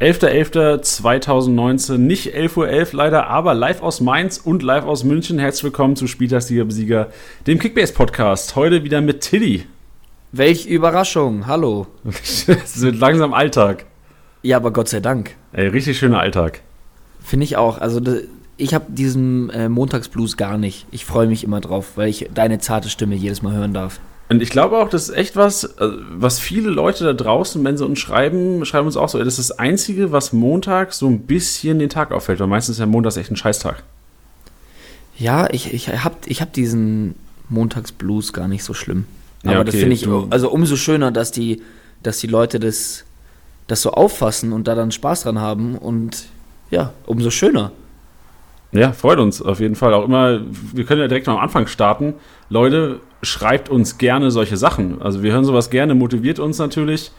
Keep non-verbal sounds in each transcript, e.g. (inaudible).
11.11.2019, nicht 11.11 Uhr .11 leider, aber live aus Mainz und live aus München. Herzlich willkommen zu Spieltagssieger-Besieger, dem Kickbase-Podcast. Heute wieder mit Tilly. Welch Überraschung, hallo. (laughs) Es wird langsam Alltag. Ja, aber Gott sei Dank. Ey, richtig schöner Alltag. Finde ich auch. Also ich habe diesen äh, Montagsblues gar nicht. Ich freue mich immer drauf, weil ich deine zarte Stimme jedes Mal hören darf. Und ich glaube auch, das ist echt was, äh, was viele Leute da draußen, wenn sie uns schreiben, schreiben uns auch so, das ist das Einzige, was Montag so ein bisschen den Tag auffällt, weil meistens ist ja Montag echt ein Scheißtag. Ja, ich, ich habe ich hab diesen Montagsblues gar nicht so schlimm. Aber Ja, das okay, finde ich also umso schöner, dass die, dass die Leute das, das so auffassen und da dann Spaß dran haben und ja, umso schöner. Ja, freut uns auf jeden Fall. Auch immer, wir können ja direkt mal am Anfang starten. Leute, schreibt uns gerne solche Sachen. Also wir hören sowas gerne, motiviert uns natürlich.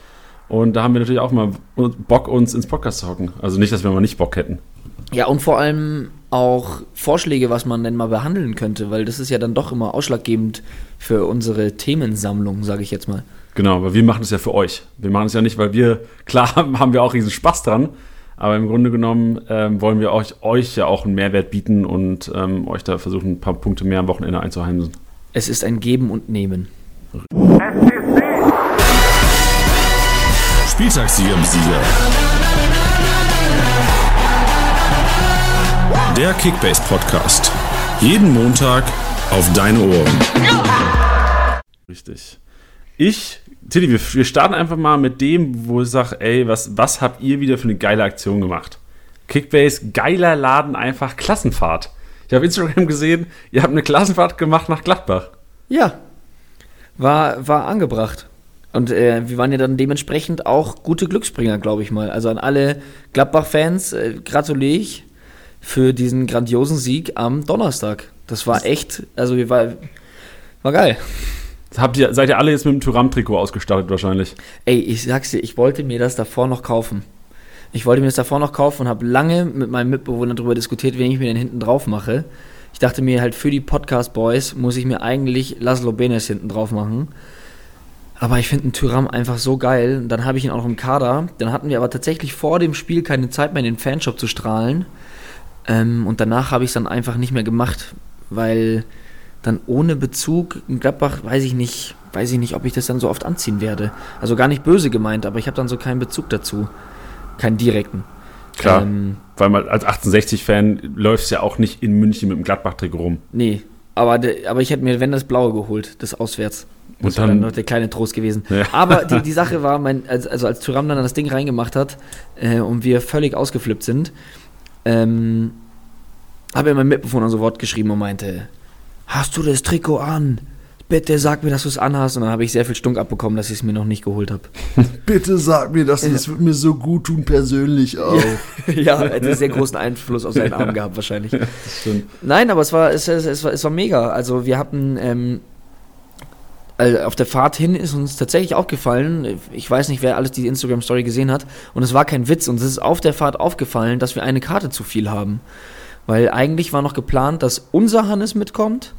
Und da haben wir natürlich auch mal Bock, uns ins Podcast zu hocken. Also nicht, dass wir mal nicht Bock hätten. Ja, und vor allem auch Vorschläge, was man denn mal behandeln könnte, weil das ist ja dann doch immer ausschlaggebend für unsere Themensammlung, sage ich jetzt mal. Genau, aber wir machen es ja für euch. Wir machen es ja nicht, weil wir, (laughs) klar haben wir auch riesen Spaß dran, aber im Grunde genommen ähm, wollen wir euch, euch ja auch einen Mehrwert bieten und ähm, euch da versuchen, ein paar Punkte mehr am Wochenende einzuheimsen. Es ist ein Geben und Nehmen. Spieltagssieger-Besieger. Der Kickbase Podcast. Jeden Montag auf deine Ohren. Richtig. Ich, Tilly, wir, wir starten einfach mal mit dem, wo ich sage, ey, was, was habt ihr wieder für eine geile Aktion gemacht? Kickbase, geiler Laden, einfach Klassenfahrt. Ich habe Instagram gesehen, ihr habt eine Klassenfahrt gemacht nach Gladbach. Ja, war, war angebracht. Und äh, wir waren ja dann dementsprechend auch gute Glücksbringer, glaube ich mal. Also an alle Gladbach-Fans äh, gratuliere ich für diesen grandiosen Sieg am Donnerstag. Das war echt, also wir war, war geil. Habt ihr, seid ihr alle jetzt mit dem Tyram-Trikot ausgestattet wahrscheinlich? Ey, ich sag's dir, ich wollte mir das davor noch kaufen. Ich wollte mir das davor noch kaufen und habe lange mit meinem Mitbewohner darüber diskutiert, wen ich mir denn hinten drauf mache. Ich dachte mir halt, für die Podcast Boys muss ich mir eigentlich Laszlo Benes hinten drauf machen. Aber ich finde einen Tyram einfach so geil. Dann habe ich ihn auch noch im Kader. Dann hatten wir aber tatsächlich vor dem Spiel keine Zeit mehr, in den Fanshop zu strahlen. Ähm, und danach habe ich es dann einfach nicht mehr gemacht, weil dann ohne Bezug in Gladbach weiß ich nicht, weiß ich nicht, ob ich das dann so oft anziehen werde. Also gar nicht böse gemeint, aber ich habe dann so keinen Bezug dazu. Keinen direkten. Klar. Ähm, Weil man als 1860-Fan läuft ja auch nicht in München mit dem Gladbach-Trikot rum. nee. Aber, de, aber ich hätte mir, wenn das Blaue geholt, das auswärts. Das Und wäre dann- dann noch der kleine Trost gewesen. Ja. Aber die, (laughs) die Sache war, mein, also, als Tyram dann das Ding reingemacht hat äh, und wir völlig ausgeflippt sind, ähm, habe er mein Mitbewohner so Wort geschrieben und meinte, hast du das Trikot an? Bitte sag mir, dass du es anhast. Und dann habe ich sehr viel Stunk abbekommen, dass ich es mir noch nicht geholt habe. (laughs) Bitte sag mir das, das wird mir so gut tun, persönlich auch. (laughs) ja, er hat einen sehr großen Einfluss auf seinen (laughs) Arm gehabt wahrscheinlich. Nein, aber es war, es, es, es, war, es war mega. Also wir hatten ähm, also auf der Fahrt hin ist uns tatsächlich aufgefallen, ich weiß nicht, wer alles die Instagram-Story gesehen hat, und es war kein Witz, uns ist auf der Fahrt aufgefallen, dass wir eine Karte zu viel haben. Weil eigentlich war noch geplant, dass unser Hannes mitkommt,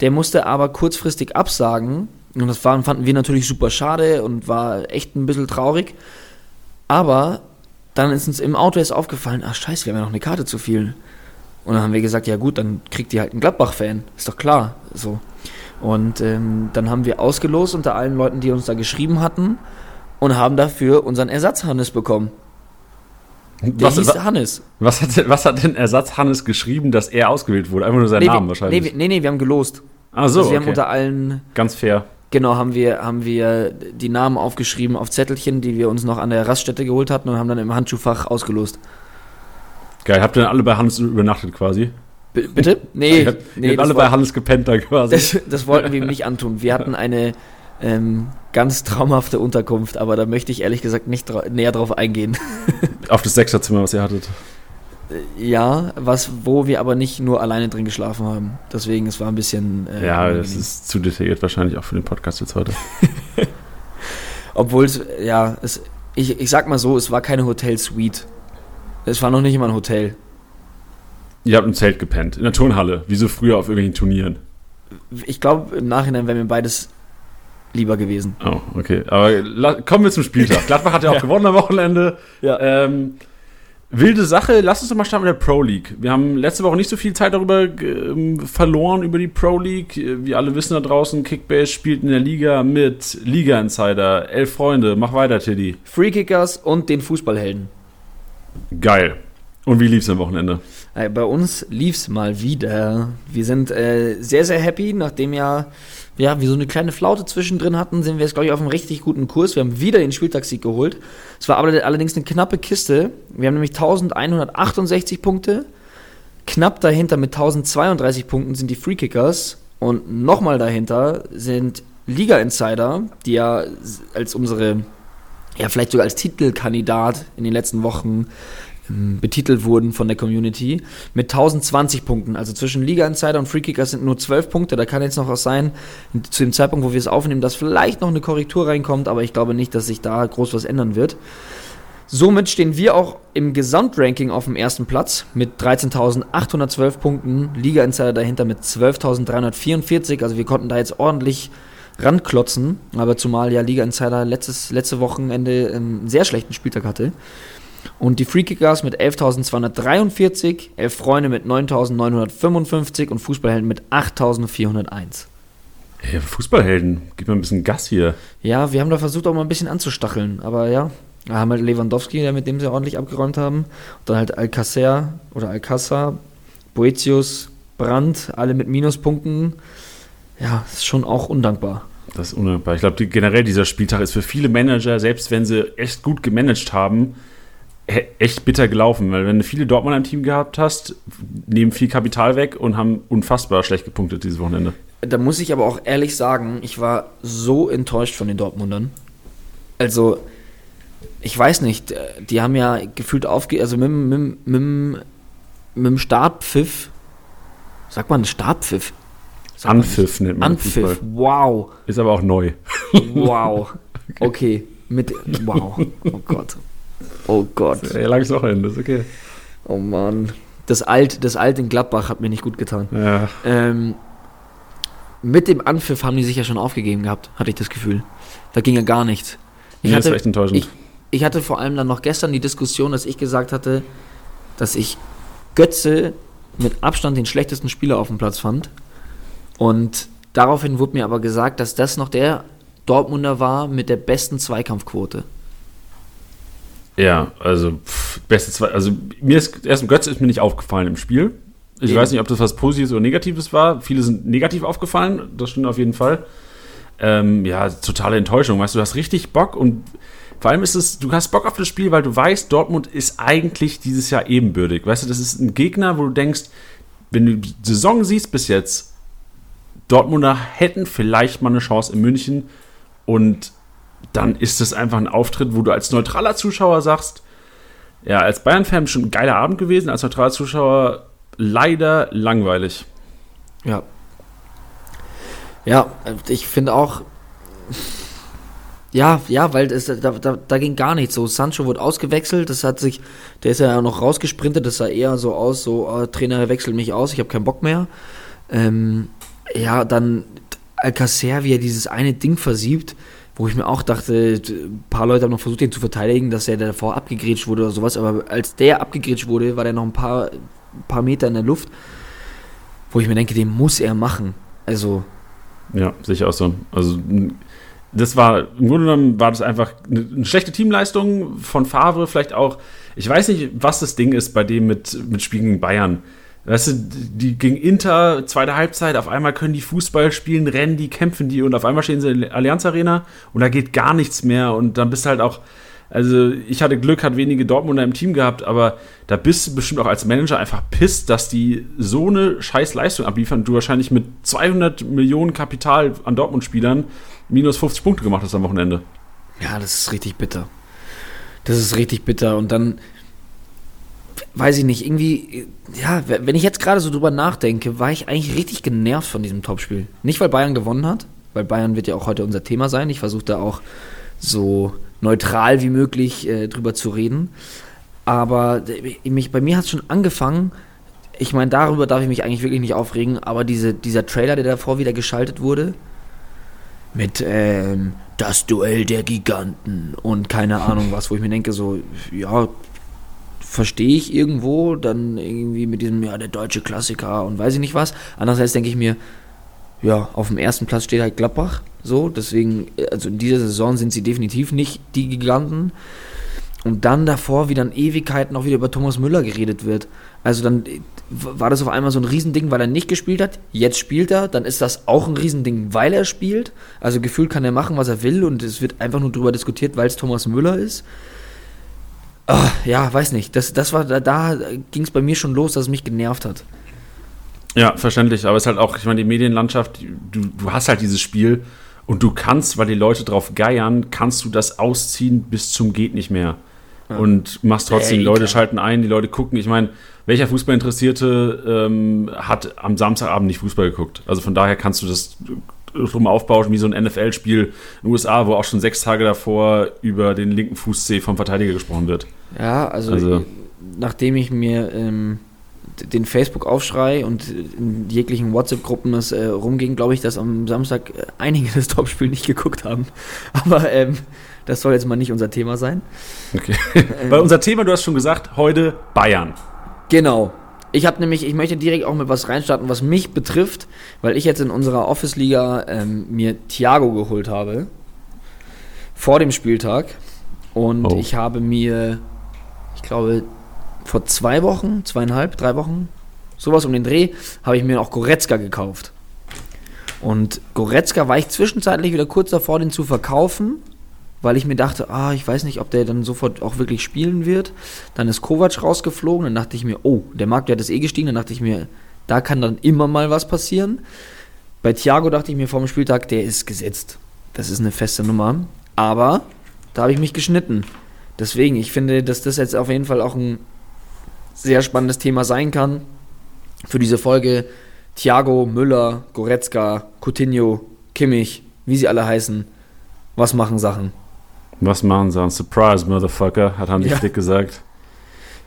der musste aber kurzfristig absagen. Und das waren, fanden wir natürlich super schade und war echt ein bisschen traurig. Aber dann ist uns im Auto erst aufgefallen, ach scheiße, wir haben ja noch eine Karte zu viel. Und dann haben wir gesagt, ja gut, dann kriegt ihr halt einen Gladbach-Fan. Ist doch klar. So. Und ähm, dann haben wir ausgelost unter allen Leuten, die uns da geschrieben hatten und haben dafür unseren Ersatz-Hannes bekommen. Der Was, hieß Hannes. was, hat, denn- was hat denn Ersatz Hannes geschrieben, dass er ausgewählt wurde? Einfach nur seinen Nee, Namen wir, wahrscheinlich. nee, wir- nee, nee, wir haben gelost. ah, so, also wir haben okay. unter allen, Ganz fair. genau, haben wir, haben wir die Namen aufgeschrieben auf Zettelchen, die wir uns noch an der Raststätte geholt hatten und haben dann im Handschuhfach ausgelost. Geil, habt ihr dann alle bei Hannes übernachtet quasi? B bitte? Nee, (laughs) ihr habt, nee ihr habt alle bei Hannes gepennt da quasi. Das, das wollten wir ihm nicht antun. Wir hatten eine ähm, ganz traumhafte Unterkunft, aber da möchte ich ehrlich gesagt nicht näher drauf eingehen. (laughs) Auf das Sechserzimmer, was ihr hattet. ja, was, wo wir aber nicht nur alleine drin geschlafen haben. Deswegen, es war ein bisschen. Äh, ja, das ist zu detailliert wahrscheinlich auch für den Podcast jetzt heute. (laughs) Obwohl es, ja, es, ich, ich sag mal so, es war keine Hotel-Suite. Es war noch nicht immer ein Hotel. Ihr habt im Zelt gepennt, in der Turnhalle, wie so früher auf irgendwelchen Turnieren. Ich glaube, im Nachhinein wäre mir beides lieber gewesen. Oh, okay. Aber kommen wir zum Spieltag. (laughs) Gladbach hat ja auch gewonnen am Wochenende. Ja. Ähm, wilde Sache. Lass uns doch mal starten mit der Pro League. Wir haben letzte Woche nicht so viel Zeit darüber ähm, verloren, über die Pro League. Wir alle wissen da draußen, Kickbase spielt in der Liga mit Liga Insider. Elf Freunde. Mach weiter, Tiddy. Freekickers und den Fußballhelden. Geil. Und wie lief's am Wochenende? Äh, Bei uns lief's mal wieder. Wir sind äh, sehr, sehr happy, nachdem ja, ja wir so eine kleine Flaute zwischendrin hatten, sind wir jetzt, glaube ich, auf einem richtig guten Kurs. Wir haben wieder den Spieltagssieg geholt. Es war aber allerdings eine knappe Kiste. Wir haben nämlich 1168 Punkte. Knapp dahinter mit 1032 Punkten sind die Freekickers. Und nochmal dahinter sind Liga Insider, die ja als unsere, ja, vielleicht sogar als Titelkandidat in den letzten Wochen betitelt wurden von der Community mit 1020 Punkten. Also zwischen Liga Insider und Freekickers sind nur 12 Punkte. Da kann jetzt noch was sein, zu dem Zeitpunkt, wo wir es aufnehmen, dass vielleicht noch eine Korrektur reinkommt, aber ich glaube nicht, dass sich da groß was ändern wird. Somit stehen wir auch im Gesamtranking auf dem ersten Platz mit 13.812 Punkten. Liga Insider dahinter mit 12.344. Also wir konnten da jetzt ordentlich ranklotzen. Aber zumal ja Liga Insider letztes, letzte Wochenende einen sehr schlechten Spieltag hatte. Und die Freekickers mit 11.243, Elf Freunde mit 9.955 und Fußballhelden mit 8.401. Ey, Fußballhelden. Gib mal ein bisschen Gas hier. Ja, wir haben da versucht auch mal ein bisschen anzustacheln, aber ja. Da haben halt Lewandowski, der mit dem sie ordentlich abgeräumt haben. Und dann halt Alcacer oder Alcázar, Boetius, Brandt, alle mit Minuspunkten. Ja, ist schon auch undankbar. Das ist undankbar. Ich glaube, die, generell dieser Spieltag ist für viele Manager, selbst wenn sie echt gut gemanagt haben, echt bitter gelaufen. Weil wenn du viele Dortmunder im Team gehabt hast, nehmen viel Kapital weg und haben unfassbar schlecht gepunktet dieses Wochenende. Da muss ich aber auch ehrlich sagen, ich war so enttäuscht von den Dortmundern. Also, ich weiß nicht, äh, die haben ja gefühlt aufge... Also mit, dem- mit, mit, mit dem Startpfiff... Sagt man Startpfiff? Sagt man. Anpfiff nennt man Anpfiff, wow. Ist aber auch neu. Wow. (laughs) Okay. Mit. Wow. Oh Gott. Oh Gott. Ja, langes Wochenende, ist okay. Oh Mann. Das Alt, das Alt in Gladbach hat mir nicht gut getan. Ja, Ähm, mit dem Anpfiff haben die sich ja schon aufgegeben gehabt, hatte ich das Gefühl. Da ging ja gar nichts. Ich nee, das hatte, war echt enttäuschend. ich, ich hatte vor allem dann noch gestern die Diskussion, dass ich gesagt hatte, dass ich Götze mit Abstand den schlechtesten Spieler auf dem Platz fand. Und daraufhin wurde mir aber gesagt, dass das noch der Dortmunder war mit der besten Zweikampfquote. Ja, also pff, beste zwei. Also mir ist erst Götze ist mir nicht aufgefallen im Spiel. Ich Eben. weiß nicht, ob das was Positives oder Negatives war. Viele sind negativ aufgefallen, das stimmt auf jeden Fall. Ähm, ja, totale Enttäuschung. Weißt du, du hast richtig Bock und vor allem ist es, du hast Bock auf das Spiel, weil du weißt, Dortmund ist eigentlich dieses Jahr ebenbürtig. Weißt du, das ist ein Gegner, wo du denkst, wenn du die Saison siehst bis jetzt, Dortmunder hätten vielleicht mal eine Chance in München und dann ist es einfach ein Auftritt, wo du als neutraler Zuschauer sagst, ja, als Bayern-Fan schon ein geiler Abend gewesen, als neutraler Zuschauer leider langweilig. Ja. Ja, ich finde auch. Ja, ja, weil das, da, da, da ging gar nichts. So, Sancho wurde ausgewechselt, das hat sich, der ist ja noch rausgesprintet, das sah eher so aus, so, äh, Trainer wechselt mich aus, ich habe keinen Bock mehr. Ähm, ja, dann Alcacer, wie er dieses eine Ding versiebt, wo ich mir auch dachte, ein paar Leute haben noch versucht, ihn zu verteidigen, dass er davor abgegrätscht wurde oder sowas, aber als der abgegrätscht wurde, war der noch ein paar, paar Meter in der Luft, wo ich mir denke, den muss er machen. Also, Ja, ich auch so. Also, das war, im Grunde genommen war das einfach eine, schlechte Teamleistung von Favre, vielleicht auch. Ich weiß nicht, was das Ding ist bei dem mit, mit Spielen gegen Bayern. Weißt du, die gegen Inter, zweite Halbzeit, auf einmal können die Fußball spielen, rennen die, kämpfen die und auf einmal stehen sie in der Allianz Arena und da geht gar nichts mehr und dann bist du halt auch, also ich hatte Glück, hat wenige Dortmunder im Team gehabt, aber da bist du bestimmt auch als Manager einfach pisst, dass die so eine scheiß Leistung abliefern du wahrscheinlich mit 200 Millionen Kapital an Dortmund-Spielern minus 50 Punkte gemacht hast am Wochenende. Ja, das ist richtig bitter. Das ist richtig bitter. Und dann, weiß ich nicht, irgendwie, ja, wenn ich jetzt gerade so drüber nachdenke, war ich eigentlich richtig genervt von diesem Topspiel. Nicht, weil Bayern gewonnen hat, weil Bayern wird ja auch heute unser Thema sein. Ich versuche da auch so neutral wie möglich äh, drüber zu reden. Aber äh, mich, bei mir hat es schon angefangen, ich meine, darüber darf ich mich eigentlich wirklich nicht aufregen, aber diese, dieser Trailer, der davor wieder geschaltet wurde, mit ähm, das Duell der Giganten und keine Ahnung was, wo ich mir denke, so, ja, verstehe ich irgendwo, dann irgendwie mit diesem, ja, der deutsche Klassiker und weiß ich nicht was. Andererseits denke ich mir, ja, auf dem ersten Platz steht halt Gladbach, so, deswegen, also in dieser Saison sind sie definitiv nicht die Giganten. Und dann davor, wie dann Ewigkeiten auch wieder über Thomas Müller geredet wird. Also dann war das auf einmal so ein Riesending, weil er nicht gespielt hat. Jetzt spielt er, dann ist das auch ein Riesending, weil er spielt. Also gefühlt kann er machen, was er will und es wird einfach nur darüber diskutiert, weil es Thomas Müller ist. Ah, ja, weiß nicht. Das, das war, da, da ging es bei mir schon los, dass es mich genervt hat. Ja, verständlich. Aber es ist halt auch, ich meine, die Medienlandschaft, du, du hast halt dieses Spiel und du kannst, weil die Leute drauf geiern, kannst du das ausziehen bis zum geht nicht mehr. Ja. Und machst trotzdem, die Leute schalten ein, die Leute gucken. Ich meine, welcher Fußballinteressierte ähm, hat am Samstagabend nicht Fußball geguckt? Also von daher kannst du das drum aufbauen, wie so ein NFL-Spiel in den USA, wo auch schon sechs Tage davor über den linken Fußzeh vom Verteidiger gesprochen wird. Ja, also, also nachdem ich mir ähm, den Facebook-Aufschrei und in jeglichen WhatsApp-Gruppen es äh, rumging, glaube ich, dass am Samstag äh, einige das Topspiel nicht geguckt haben. (laughs) Aber ähm, das soll jetzt mal nicht unser Thema sein. Okay. (laughs) Weil unser Thema, du hast schon gesagt, heute Bayern. Genau. Ich habe nämlich, ich möchte direkt auch mit was reinstarten, was mich betrifft, weil ich jetzt in unserer Office-Liga ähm, mir Thiago geholt habe. Vor dem Spieltag. Und oh. ich habe mir, ich glaube, vor zwei Wochen, zweieinhalb, drei Wochen, sowas um den Dreh, habe ich mir auch Goretzka gekauft. Und Goretzka war ich zwischenzeitlich wieder kurz davor, den zu verkaufen, weil ich mir dachte, ah, ich weiß nicht, ob der dann sofort auch wirklich spielen wird. Dann ist Kovac rausgeflogen, dann dachte ich mir, oh, der Marktwert ist eh gestiegen, dann dachte ich mir, da kann dann immer mal was passieren. Bei Thiago dachte ich mir vor dem Spieltag, der ist gesetzt. Das ist eine feste Nummer. Aber da habe ich mich geschnitten. Deswegen, ich finde, dass das jetzt auf jeden Fall auch ein sehr spannendes Thema sein kann. Für diese Folge Thiago, Müller, Goretzka, Coutinho, Kimmich, wie sie alle heißen. Was machen Sachen? Was machen Sachen? Surprise, Motherfucker, hat Hansi ja. Flick gesagt.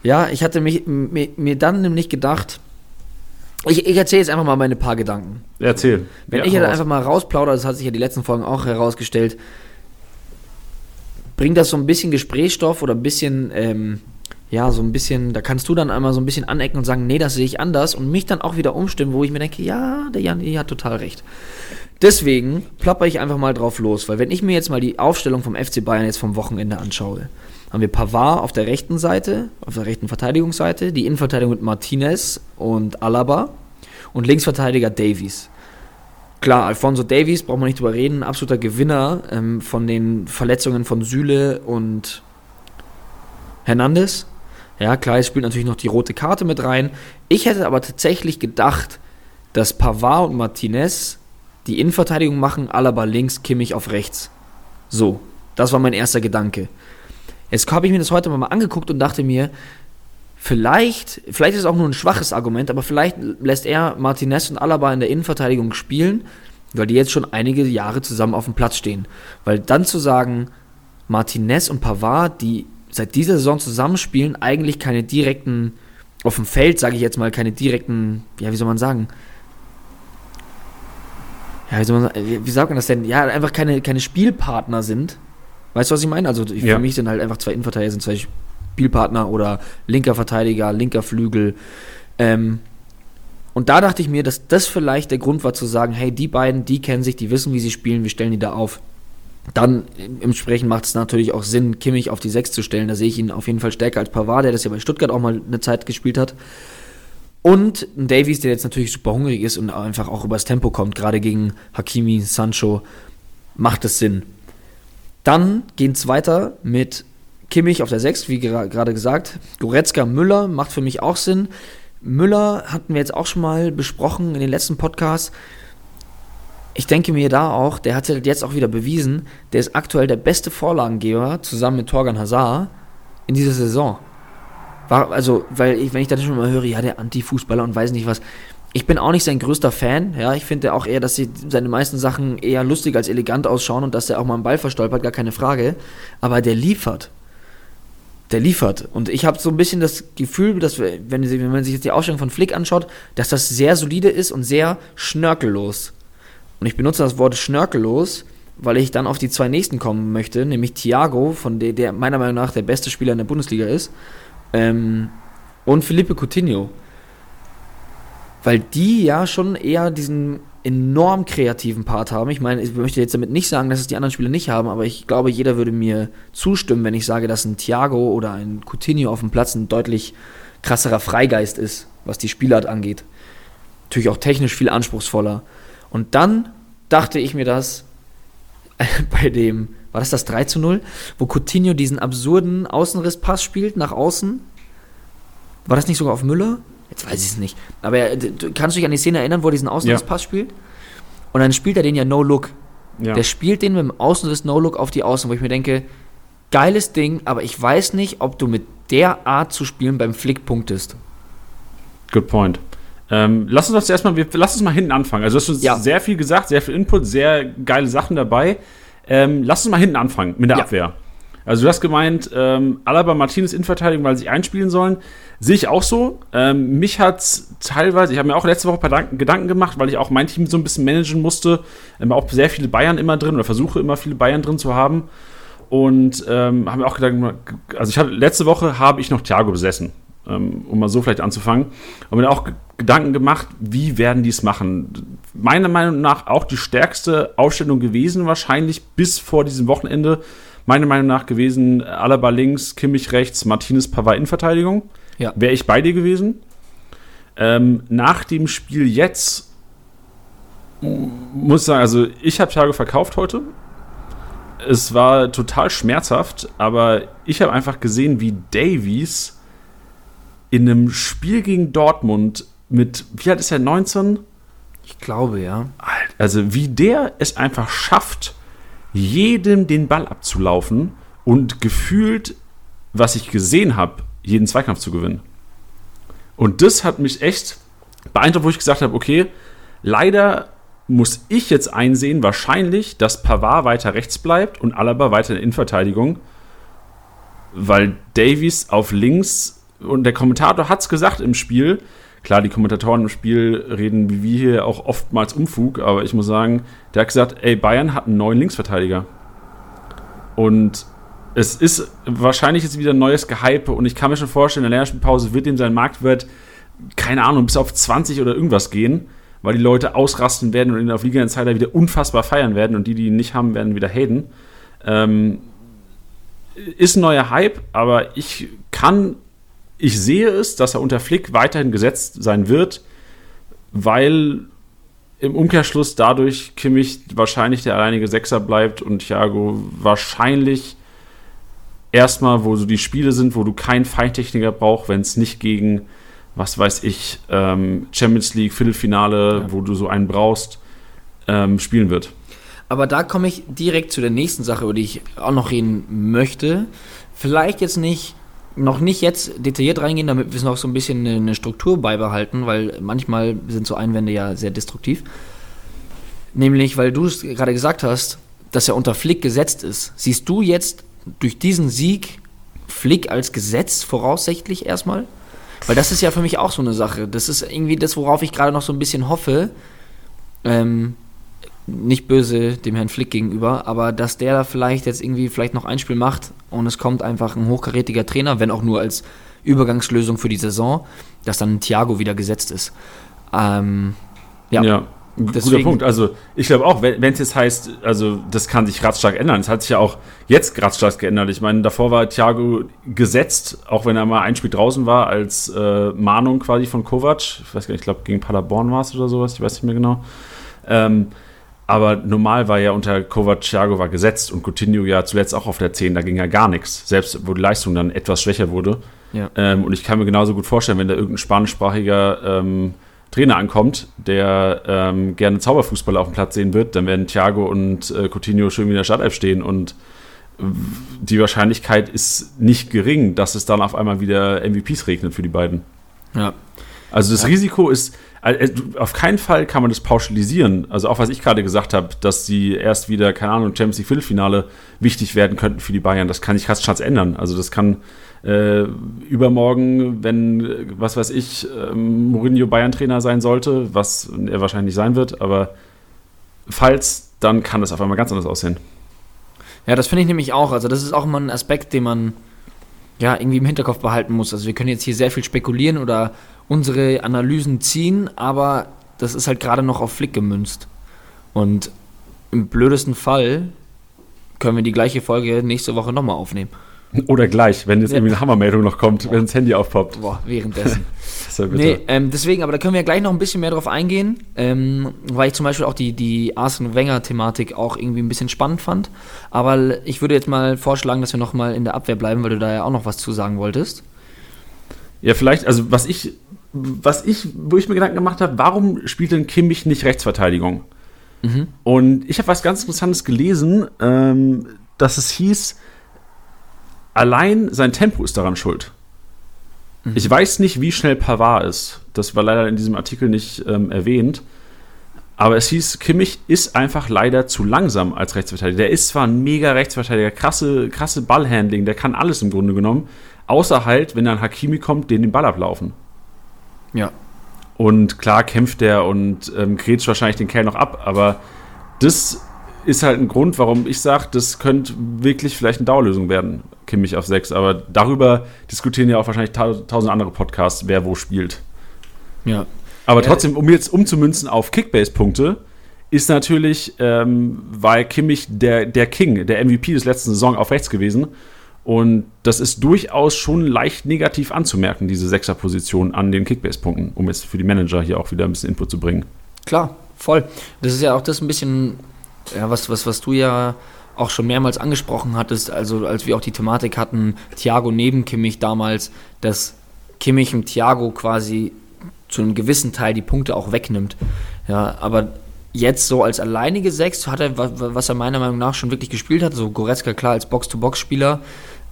Ja, ich hatte mich, mir, mir dann nämlich gedacht, ich, ich erzähle jetzt einfach mal meine paar Gedanken. Erzähl. Wenn ja, ich jetzt einfach mal rausplaudere, das hat sich ja die letzten Folgen auch herausgestellt, bringt das so ein bisschen Gesprächsstoff oder ein bisschen ähm, ja, so ein bisschen, da kannst du dann einmal so ein bisschen anecken und sagen, nee, das sehe ich anders und mich dann auch wieder umstimmen, wo ich mir denke, ja, der Jan, hat total recht. Deswegen plapper ich einfach mal drauf los, weil wenn ich mir jetzt mal die Aufstellung vom FC Bayern jetzt vom Wochenende anschaue, haben wir Pavard auf der rechten Seite, auf der rechten Verteidigungsseite, die Innenverteidigung mit Martinez und Alaba und Linksverteidiger Davies. Klar, Alfonso Davies, braucht man nicht drüber reden, absoluter Gewinner ähm, von den Verletzungen von Süle und Hernandez. Ja, klar, es spielt natürlich noch die rote Karte mit rein. Ich hätte aber tatsächlich gedacht, dass Pavard und Martinez die Innenverteidigung machen, Alaba links, Kimmich auf rechts. So, das war mein erster Gedanke. Jetzt habe ich mir das heute mal angeguckt und dachte mir, vielleicht, vielleicht ist es auch nur ein schwaches Argument, aber vielleicht lässt er Martinez und Alaba in der Innenverteidigung spielen, weil die jetzt schon einige Jahre zusammen auf dem Platz stehen. Weil dann zu sagen, Martinez und Pavard, die seit dieser Saison zusammenspielen, eigentlich keine direkten, auf dem Feld, sage ich jetzt mal, keine direkten, ja, wie soll man sagen? Ja, wie, soll man, wie sagt man das denn? Ja, einfach keine, keine Spielpartner sind. Weißt du, was ich meine? Also ja. für mich sind halt einfach zwei Innenverteidiger, sind zwei Spielpartner oder linker Verteidiger, linker Flügel. Ähm, und da dachte ich mir, dass das vielleicht der Grund war zu sagen, hey, die beiden, die kennen sich, die wissen, wie sie spielen, wir stellen die da auf. Dann entsprechend macht es natürlich auch Sinn, Kimmich auf die 6 zu stellen. Da sehe ich ihn auf jeden Fall stärker als Pavard, der das ja bei Stuttgart auch mal eine Zeit gespielt hat. Und ein Davies, der jetzt natürlich super hungrig ist und einfach auch übers Tempo kommt, gerade gegen Hakimi, Sancho, macht es Sinn. Dann geht es weiter mit Kimmich auf der 6, wie gerade gesagt. Goretzka, Müller macht für mich auch Sinn. Müller hatten wir jetzt auch schon mal besprochen in den letzten Podcasts ich denke mir da auch, der hat jetzt auch wieder bewiesen, der ist aktuell der beste Vorlagengeber zusammen mit Torgan Hazard in dieser Saison. War, also, weil ich, wenn ich dann schon mal höre, ja, der Anti-Fußballer und weiß nicht was, ich bin auch nicht sein größter Fan, ja, ich finde auch eher, dass sie seine meisten Sachen eher lustig als elegant ausschauen und dass er auch mal einen Ball verstolpert, gar keine Frage, aber der liefert. Der liefert. Und ich habe so ein bisschen das Gefühl, dass, wenn, wenn man sich jetzt die Ausstellung von Flick anschaut, dass das sehr solide ist und sehr schnörkellos. Und ich benutze das Wort schnörkellos, weil ich dann auf die zwei nächsten kommen möchte, nämlich Thiago, von der, der meiner Meinung nach der beste Spieler in der Bundesliga ist, ähm, und Felipe Coutinho. Weil die ja schon eher diesen enorm kreativen Part haben. Ich meine, ich möchte jetzt damit nicht sagen, dass es die anderen Spieler nicht haben, aber ich glaube, jeder würde mir zustimmen, wenn ich sage, dass ein Thiago oder ein Coutinho auf dem Platz ein deutlich krasserer Freigeist ist, was die Spielart angeht. Natürlich auch technisch viel anspruchsvoller. Und dann dachte ich mir das (laughs) bei dem, war das das 3 zu 0, wo Coutinho diesen absurden Außenrisspass spielt nach außen. War das nicht sogar auf Müller? Jetzt weiß ich es nicht. Aber er, du kannst dich an die Szene erinnern, wo er diesen Außenrisspass spielt? Und dann spielt er den ja No-Look. Ja. Der spielt den mit dem Außenriss No-Look auf die Außen, wo ich mir denke, geiles Ding, aber ich weiß nicht, ob du mit der Art zu spielen beim Flick punktest. Good point. Ähm, lass uns das erstmal, wir, lass uns mal hinten anfangen. Also, du hast uns Ja. sehr viel gesagt, sehr viel Input, sehr geile Sachen dabei. Ähm, lass uns mal hinten anfangen mit der Ja. Abwehr. Also, du hast gemeint, ähm, Alaba, Martinez Innenverteidigung, weil sie sich einspielen sollen. Sehe ich auch so. Ähm, mich hat's teilweise, ich habe mir auch letzte Woche ein paar Gedanken- Gedanken gemacht, weil ich auch mein Team so ein bisschen managen musste. Ähm, auch sehr viele Bayern immer drin oder versuche immer viele Bayern drin zu haben. Und ähm, haben mir auch Gedanken, also ich hatte letzte Woche habe ich noch Thiago besessen, um mal so vielleicht anzufangen. Und mir auch Gedanken gemacht, wie werden die es machen? Meiner Meinung nach auch die stärkste Aufstellung gewesen, wahrscheinlich bis vor diesem Wochenende. Meiner Meinung nach gewesen, Alaba links, Kimmich rechts, Martinez Pavard Innenverteidigung. Ja. Wäre ich bei dir gewesen. Ähm, nach dem Spiel jetzt muss ich sagen, also ich habe Thiago verkauft heute. Es war total schmerzhaft, aber ich habe einfach gesehen, wie Davies in einem Spiel gegen Dortmund mit, wie alt ist er, 19? Ich glaube, ja. Also wie der es einfach schafft, jedem den Ball abzulaufen und gefühlt, was ich gesehen habe, jeden Zweikampf zu gewinnen. Und das hat mich echt beeindruckt, wo ich gesagt habe, okay, leider muss ich jetzt einsehen, wahrscheinlich, dass Pavard weiter rechts bleibt und Alaba weiter in der Innenverteidigung, weil Davies auf links und der Kommentator hat es gesagt im Spiel. Klar, die Kommentatoren im Spiel reden wie wir hier auch oftmals Umfug, aber ich muss sagen, der hat gesagt, ey, Bayern hat einen neuen Linksverteidiger. Und es ist wahrscheinlich jetzt wieder ein neues Gehype und ich kann mir schon vorstellen, in der Länderspielpause wird ihm sein Marktwert, keine Ahnung, bis auf 20 oder irgendwas gehen, weil die Leute ausrasten werden und ihn auf Liga Insider wieder unfassbar feiern werden und die, die ihn nicht haben, werden wieder haten. Ähm, ist ein neuer Hype, aber ich kann, ich sehe es, dass er unter Flick weiterhin gesetzt sein wird, weil im Umkehrschluss dadurch Kimmich wahrscheinlich der alleinige Sechser bleibt und Thiago wahrscheinlich erstmal, wo so die Spiele sind, wo du keinen Feintechniker brauchst, wenn es nicht gegen, was weiß ich, ähm, Champions League, Viertelfinale, wo du so einen brauchst, ähm, spielen wird. Aber da komme ich direkt zu der nächsten Sache, über die ich auch noch reden möchte. Vielleicht jetzt nicht, noch nicht jetzt detailliert reingehen, damit wir noch so ein bisschen eine, Struktur beibehalten, weil manchmal sind so Einwände ja sehr destruktiv. Nämlich, weil du es gerade gesagt hast, dass er unter Flick gesetzt ist. Siehst du jetzt durch diesen Sieg Flick als Gesetz voraussichtlich erstmal? Weil das ist ja für mich auch so eine Sache. Das ist irgendwie das, worauf ich gerade noch so ein bisschen hoffe. Ähm, nicht böse dem Herrn Flick gegenüber, aber dass der da vielleicht jetzt irgendwie vielleicht noch ein Spiel macht und es kommt einfach ein hochkarätiger Trainer, wenn auch nur als Übergangslösung für die Saison, dass dann Thiago wieder gesetzt ist. Ähm, ja. Ja, ein guter Deswegen- Punkt. Also ich glaube auch, wenn es jetzt heißt, also das kann sich ratzstark ändern. Es hat sich ja auch jetzt ratzstark geändert. Ich meine, davor war Thiago gesetzt, auch wenn er mal ein Spiel draußen war, als äh, Mahnung quasi von Kovac. Ich weiß gar nicht, ich glaube gegen Paderborn war es oder sowas, ich weiß nicht mehr genau. Ähm, aber normal war ja unter Kovac, Thiago war gesetzt und Coutinho ja zuletzt auch auf der 10, da ging ja gar nichts. Selbst wo die Leistung dann etwas schwächer wurde. Ja. Ähm, und ich kann mir genauso gut vorstellen, wenn da irgendein spanischsprachiger ähm, Trainer ankommt, der ähm, gerne Zauberfußball auf dem Platz sehen wird, dann werden Thiago und äh, Coutinho schön wie in der Startelf stehen und die Wahrscheinlichkeit ist nicht gering, dass es dann auf einmal wieder MVPs regnet für die beiden. ja. Also das Risiko ist, äh, auf keinen Fall kann man das pauschalisieren. Also auch was ich gerade gesagt habe, dass sie erst wieder, keine Ahnung, Champions League Viertelfinale wichtig werden könnten für die Bayern, das kann sich fast ändern. Also das kann äh, übermorgen, wenn, äh, was weiß ich, ähm, Mourinho Bayern-Trainer sein sollte, was er wahrscheinlich nicht sein wird, aber falls dann kann das auf einmal ganz anders aussehen. Ja, das finde ich nämlich auch. Also das ist auch immer ein Aspekt, den man ja irgendwie im Hinterkopf behalten muss. Also wir können jetzt hier sehr viel spekulieren oder unsere Analysen ziehen, aber das ist halt gerade noch auf Flick gemünzt. Und im blödesten Fall können wir die gleiche Folge nächste Woche nochmal aufnehmen. Oder gleich, wenn jetzt Ja. irgendwie eine Hammermeldung noch kommt, wenn das Handy aufpoppt. Boah, währenddessen. (laughs) Ja nee, ähm, deswegen, aber da können wir ja gleich noch ein bisschen mehr drauf eingehen, ähm, weil ich zum Beispiel auch die, die Arsene Wenger-Thematik auch irgendwie ein bisschen spannend fand. Aber ich würde jetzt mal vorschlagen, dass wir noch mal in der Abwehr bleiben, weil du da ja auch noch was zu sagen wolltest. Ja, vielleicht, also was ich, was ich, wo ich mir Gedanken gemacht habe, warum spielt denn Kimmich nicht Rechtsverteidigung? Und ich habe was ganz Interessantes gelesen, ähm, dass es hieß, allein sein Tempo ist daran schuld. Ich weiß nicht, wie schnell Pavard ist. Das war leider in diesem Artikel nicht ähm, erwähnt. Aber es hieß, Kimmich ist einfach leider zu langsam als Rechtsverteidiger. Der ist zwar ein mega Rechtsverteidiger, krasse, krasse Ballhandling, der kann alles im Grunde genommen. Außer halt, wenn dann Hakimi kommt, den den Ball ablaufen. Ja. Und klar kämpft der und ähm, grätscht wahrscheinlich den Kerl noch ab, aber das ist halt ein Grund, warum ich sage, das könnte wirklich vielleicht eine Dauerlösung werden, Kimmich auf 6. Aber darüber diskutieren ja auch wahrscheinlich ta tausend andere Podcasts, wer wo spielt. Ja. Aber Ja. trotzdem, um jetzt umzumünzen auf Kickbase-Punkte, ist natürlich, ähm, weil Kimmich der, der King, der MVP des letzten Saison auf rechts gewesen. Und das ist durchaus schon leicht negativ anzumerken, diese Sechserposition an den Kickbase-Punkten, um jetzt für die Manager hier auch wieder ein bisschen Input zu bringen. Klar, voll. Das ist ja auch das ein bisschen, ja, was, was, was du ja auch schon mehrmals angesprochen hattest, also als wir auch die Thematik hatten, Thiago neben Kimmich damals, dass Kimmich im Thiago quasi zu einem gewissen Teil die Punkte auch wegnimmt. Ja, aber jetzt so als alleinige Sechs hat er, wa- wa- was er meiner Meinung nach schon wirklich gespielt hat, so Goretzka klar als Box-to-Box-Spieler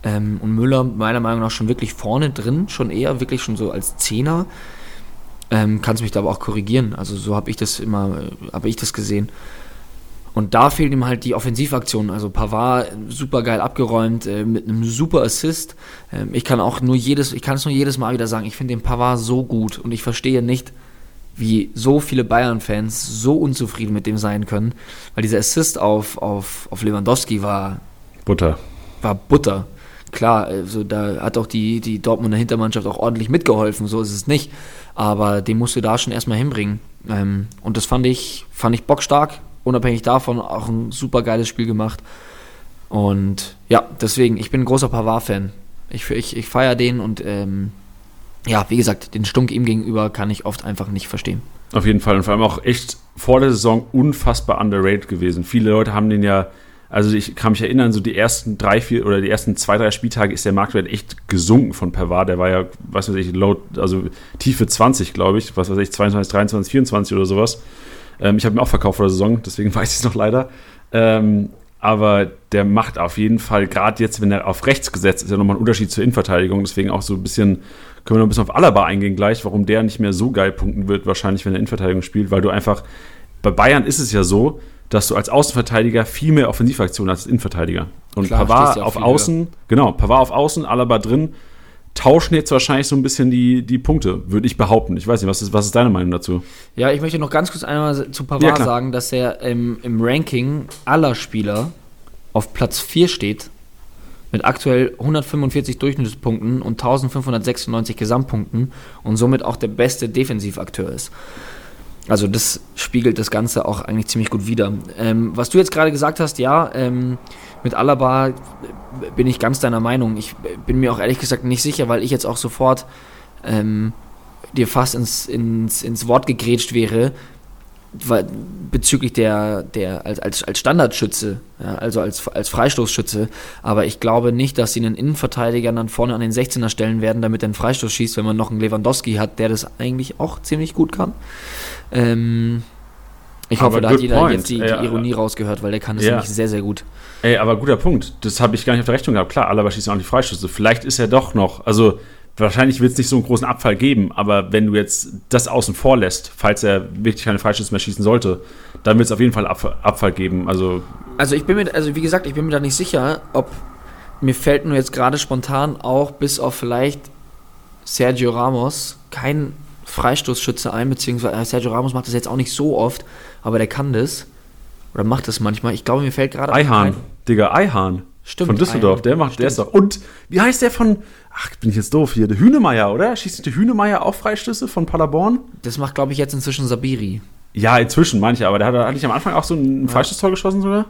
ähm, und Müller meiner Meinung nach schon wirklich vorne drin, schon eher wirklich schon so als Zehner. Ähm, kannst mich da aber auch korrigieren. Also so habe ich das immer, habe ich das gesehen. Und da fehlt ihm halt die Offensivaktion. Also Pavard super geil abgeräumt äh, mit einem super Assist. Ähm, ich kann auch nur jedes, ich kann es nur jedes Mal wieder sagen. Ich finde den Pavard so gut und ich verstehe nicht, wie so viele Bayern-Fans so unzufrieden mit dem sein können, weil dieser Assist auf, auf, auf Lewandowski war Butter. war Butter. Klar, also da hat auch die, die Dortmunder Hintermannschaft auch ordentlich mitgeholfen, so ist es nicht. Aber den musst du da schon erstmal hinbringen. Ähm, und das fand ich, fand ich bockstark, unabhängig davon auch ein super geiles Spiel gemacht. Und ja, deswegen, ich bin ein großer Pavard-Fan. Ich, ich, ich feiere den und ähm, ja, wie gesagt, den Stunk ihm gegenüber kann ich oft einfach nicht verstehen. Auf jeden Fall. Und vor allem auch echt vor der Saison unfassbar underrated gewesen. Viele Leute haben den ja, also ich kann mich erinnern, so die ersten drei, vier oder die ersten zwei, drei Spieltage ist der Marktwert echt gesunken von Pavard. Der war ja, was weiß ich, low, also Tiefe 20, glaube ich, was weiß ich, 22, 23, 24 oder sowas. Ähm, ich habe ihn auch verkauft vor der Saison, deswegen (laughs) weiß ich es noch leider. Ähm, aber der macht auf jeden Fall, gerade jetzt, wenn er auf rechts gesetzt ist, ja nochmal ein Unterschied zur Innenverteidigung. Deswegen auch so ein bisschen, können wir noch ein bisschen auf Alaba eingehen gleich, warum der nicht mehr so geil punkten wird, wahrscheinlich, wenn er Innenverteidigung spielt, weil du einfach, bei Bayern ist es ja so, dass du als Außenverteidiger viel mehr Offensivaktion hast als Innenverteidiger. Und Klar, Pavard ja auf Außen, genau, Pavard auf Außen, Alaba drin, tauschen jetzt wahrscheinlich so ein bisschen die, die Punkte, würde ich behaupten. Ich weiß nicht, was ist, was ist deine Meinung dazu? Ja, ich möchte noch ganz kurz einmal zu Ja, Pavard klar. sagen, dass er im, im Ranking aller Spieler auf Platz 4 steht, mit aktuell 145 Durchschnittspunkten und 1596 Gesamtpunkten und somit auch der beste Defensivakteur ist. Also das spiegelt das Ganze auch eigentlich ziemlich gut wider. Ähm, was du jetzt gerade gesagt hast, ja, ähm, mit Alaba bin ich ganz deiner Meinung. Ich bin mir auch ehrlich gesagt nicht sicher, weil ich jetzt auch sofort ähm, dir fast ins, ins, ins Wort gegrätscht wäre, bezüglich der, der als, als, als Standardschütze, ja, also als, als Freistoßschütze. Aber ich glaube nicht, dass sie einen Innenverteidiger dann vorne an den 16er stellen werden, damit er einen Freistoß schießt, wenn man noch einen Lewandowski hat, der das eigentlich auch ziemlich gut kann. Ähm, ich Aber hoffe, da hat jeder point. jetzt die, die. Ironie rausgehört, weil der kann das Ja. nämlich sehr, sehr gut. Ey, aber guter Punkt. Das habe ich gar nicht auf der Rechnung gehabt. Klar, Alaba schießt auch nicht Freischüsse. Vielleicht ist er doch noch, also wahrscheinlich wird es nicht so einen großen Abfall geben, aber wenn du jetzt das außen vor lässt, falls er wirklich keine Freischüsse mehr schießen sollte, dann wird es auf jeden Fall Abfall, Abfall geben. Also Also ich bin mir, also wie gesagt, ich bin mir da nicht sicher, ob mir fällt nur jetzt gerade spontan auch bis auf vielleicht Sergio Ramos kein Freistoßschütze ein, beziehungsweise äh, Sergio Ramos macht das jetzt auch nicht so oft, aber der kann das. Oder macht das manchmal. Ich glaube, mir fällt gerade Eihahn. Digga, Eihahn. Stimmt, Von Düsseldorf, Eihahn. der macht, der ist doch. Und wie heißt der von, ach, bin ich jetzt doof hier, der Hühnemeier, oder? Schießt nicht der Hühnemeier auch Freistöße von Paderborn? Das macht, glaube ich, jetzt inzwischen Sabiri. Ja, inzwischen manche, aber der hat, hat nicht am Anfang auch so ein Freistoßtor geschossen sogar?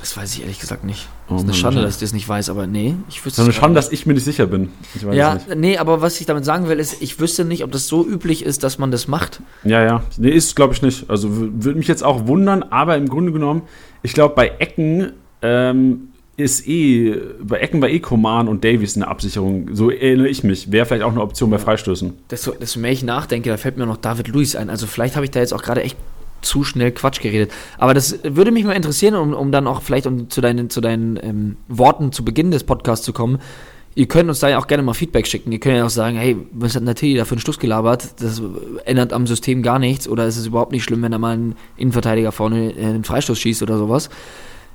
Das weiß ich ehrlich gesagt nicht. Oh Das ist eine Schande, Mann. dass ich das nicht weiß, aber nee, ich wüsste es schon, gerade dass ich mir nicht sicher bin. Nicht. Ja, nicht. nee, aber was ich damit sagen will, ist, ich wüsste nicht, ob das so üblich ist, dass man das macht. Ja, ja. Nee, ist, glaube ich, nicht. Also würde mich jetzt auch wundern, aber im Grunde genommen, ich glaube, bei Ecken ähm, ist eh, bei Ecken war eh Coman und Davies eine Absicherung. So erinnere ich mich. Wäre vielleicht auch eine Option bei Freistößen. Desto, desto mehr ich nachdenke, da fällt mir noch David Luiz ein. Also vielleicht habe ich da jetzt auch gerade echt zu schnell Quatsch geredet. Aber das würde mich mal interessieren, um, um dann auch vielleicht um zu deinen, zu deinen ähm, Worten zu Beginn des Podcasts zu kommen. Ihr könnt uns da ja auch gerne mal Feedback schicken. Ihr könnt ja auch sagen, hey, was hat Nati da für einen Stuss gelabert? Das ändert am System gar nichts. Oder ist es überhaupt nicht schlimm, wenn da mal ein Innenverteidiger vorne einen Freistoß schießt oder sowas?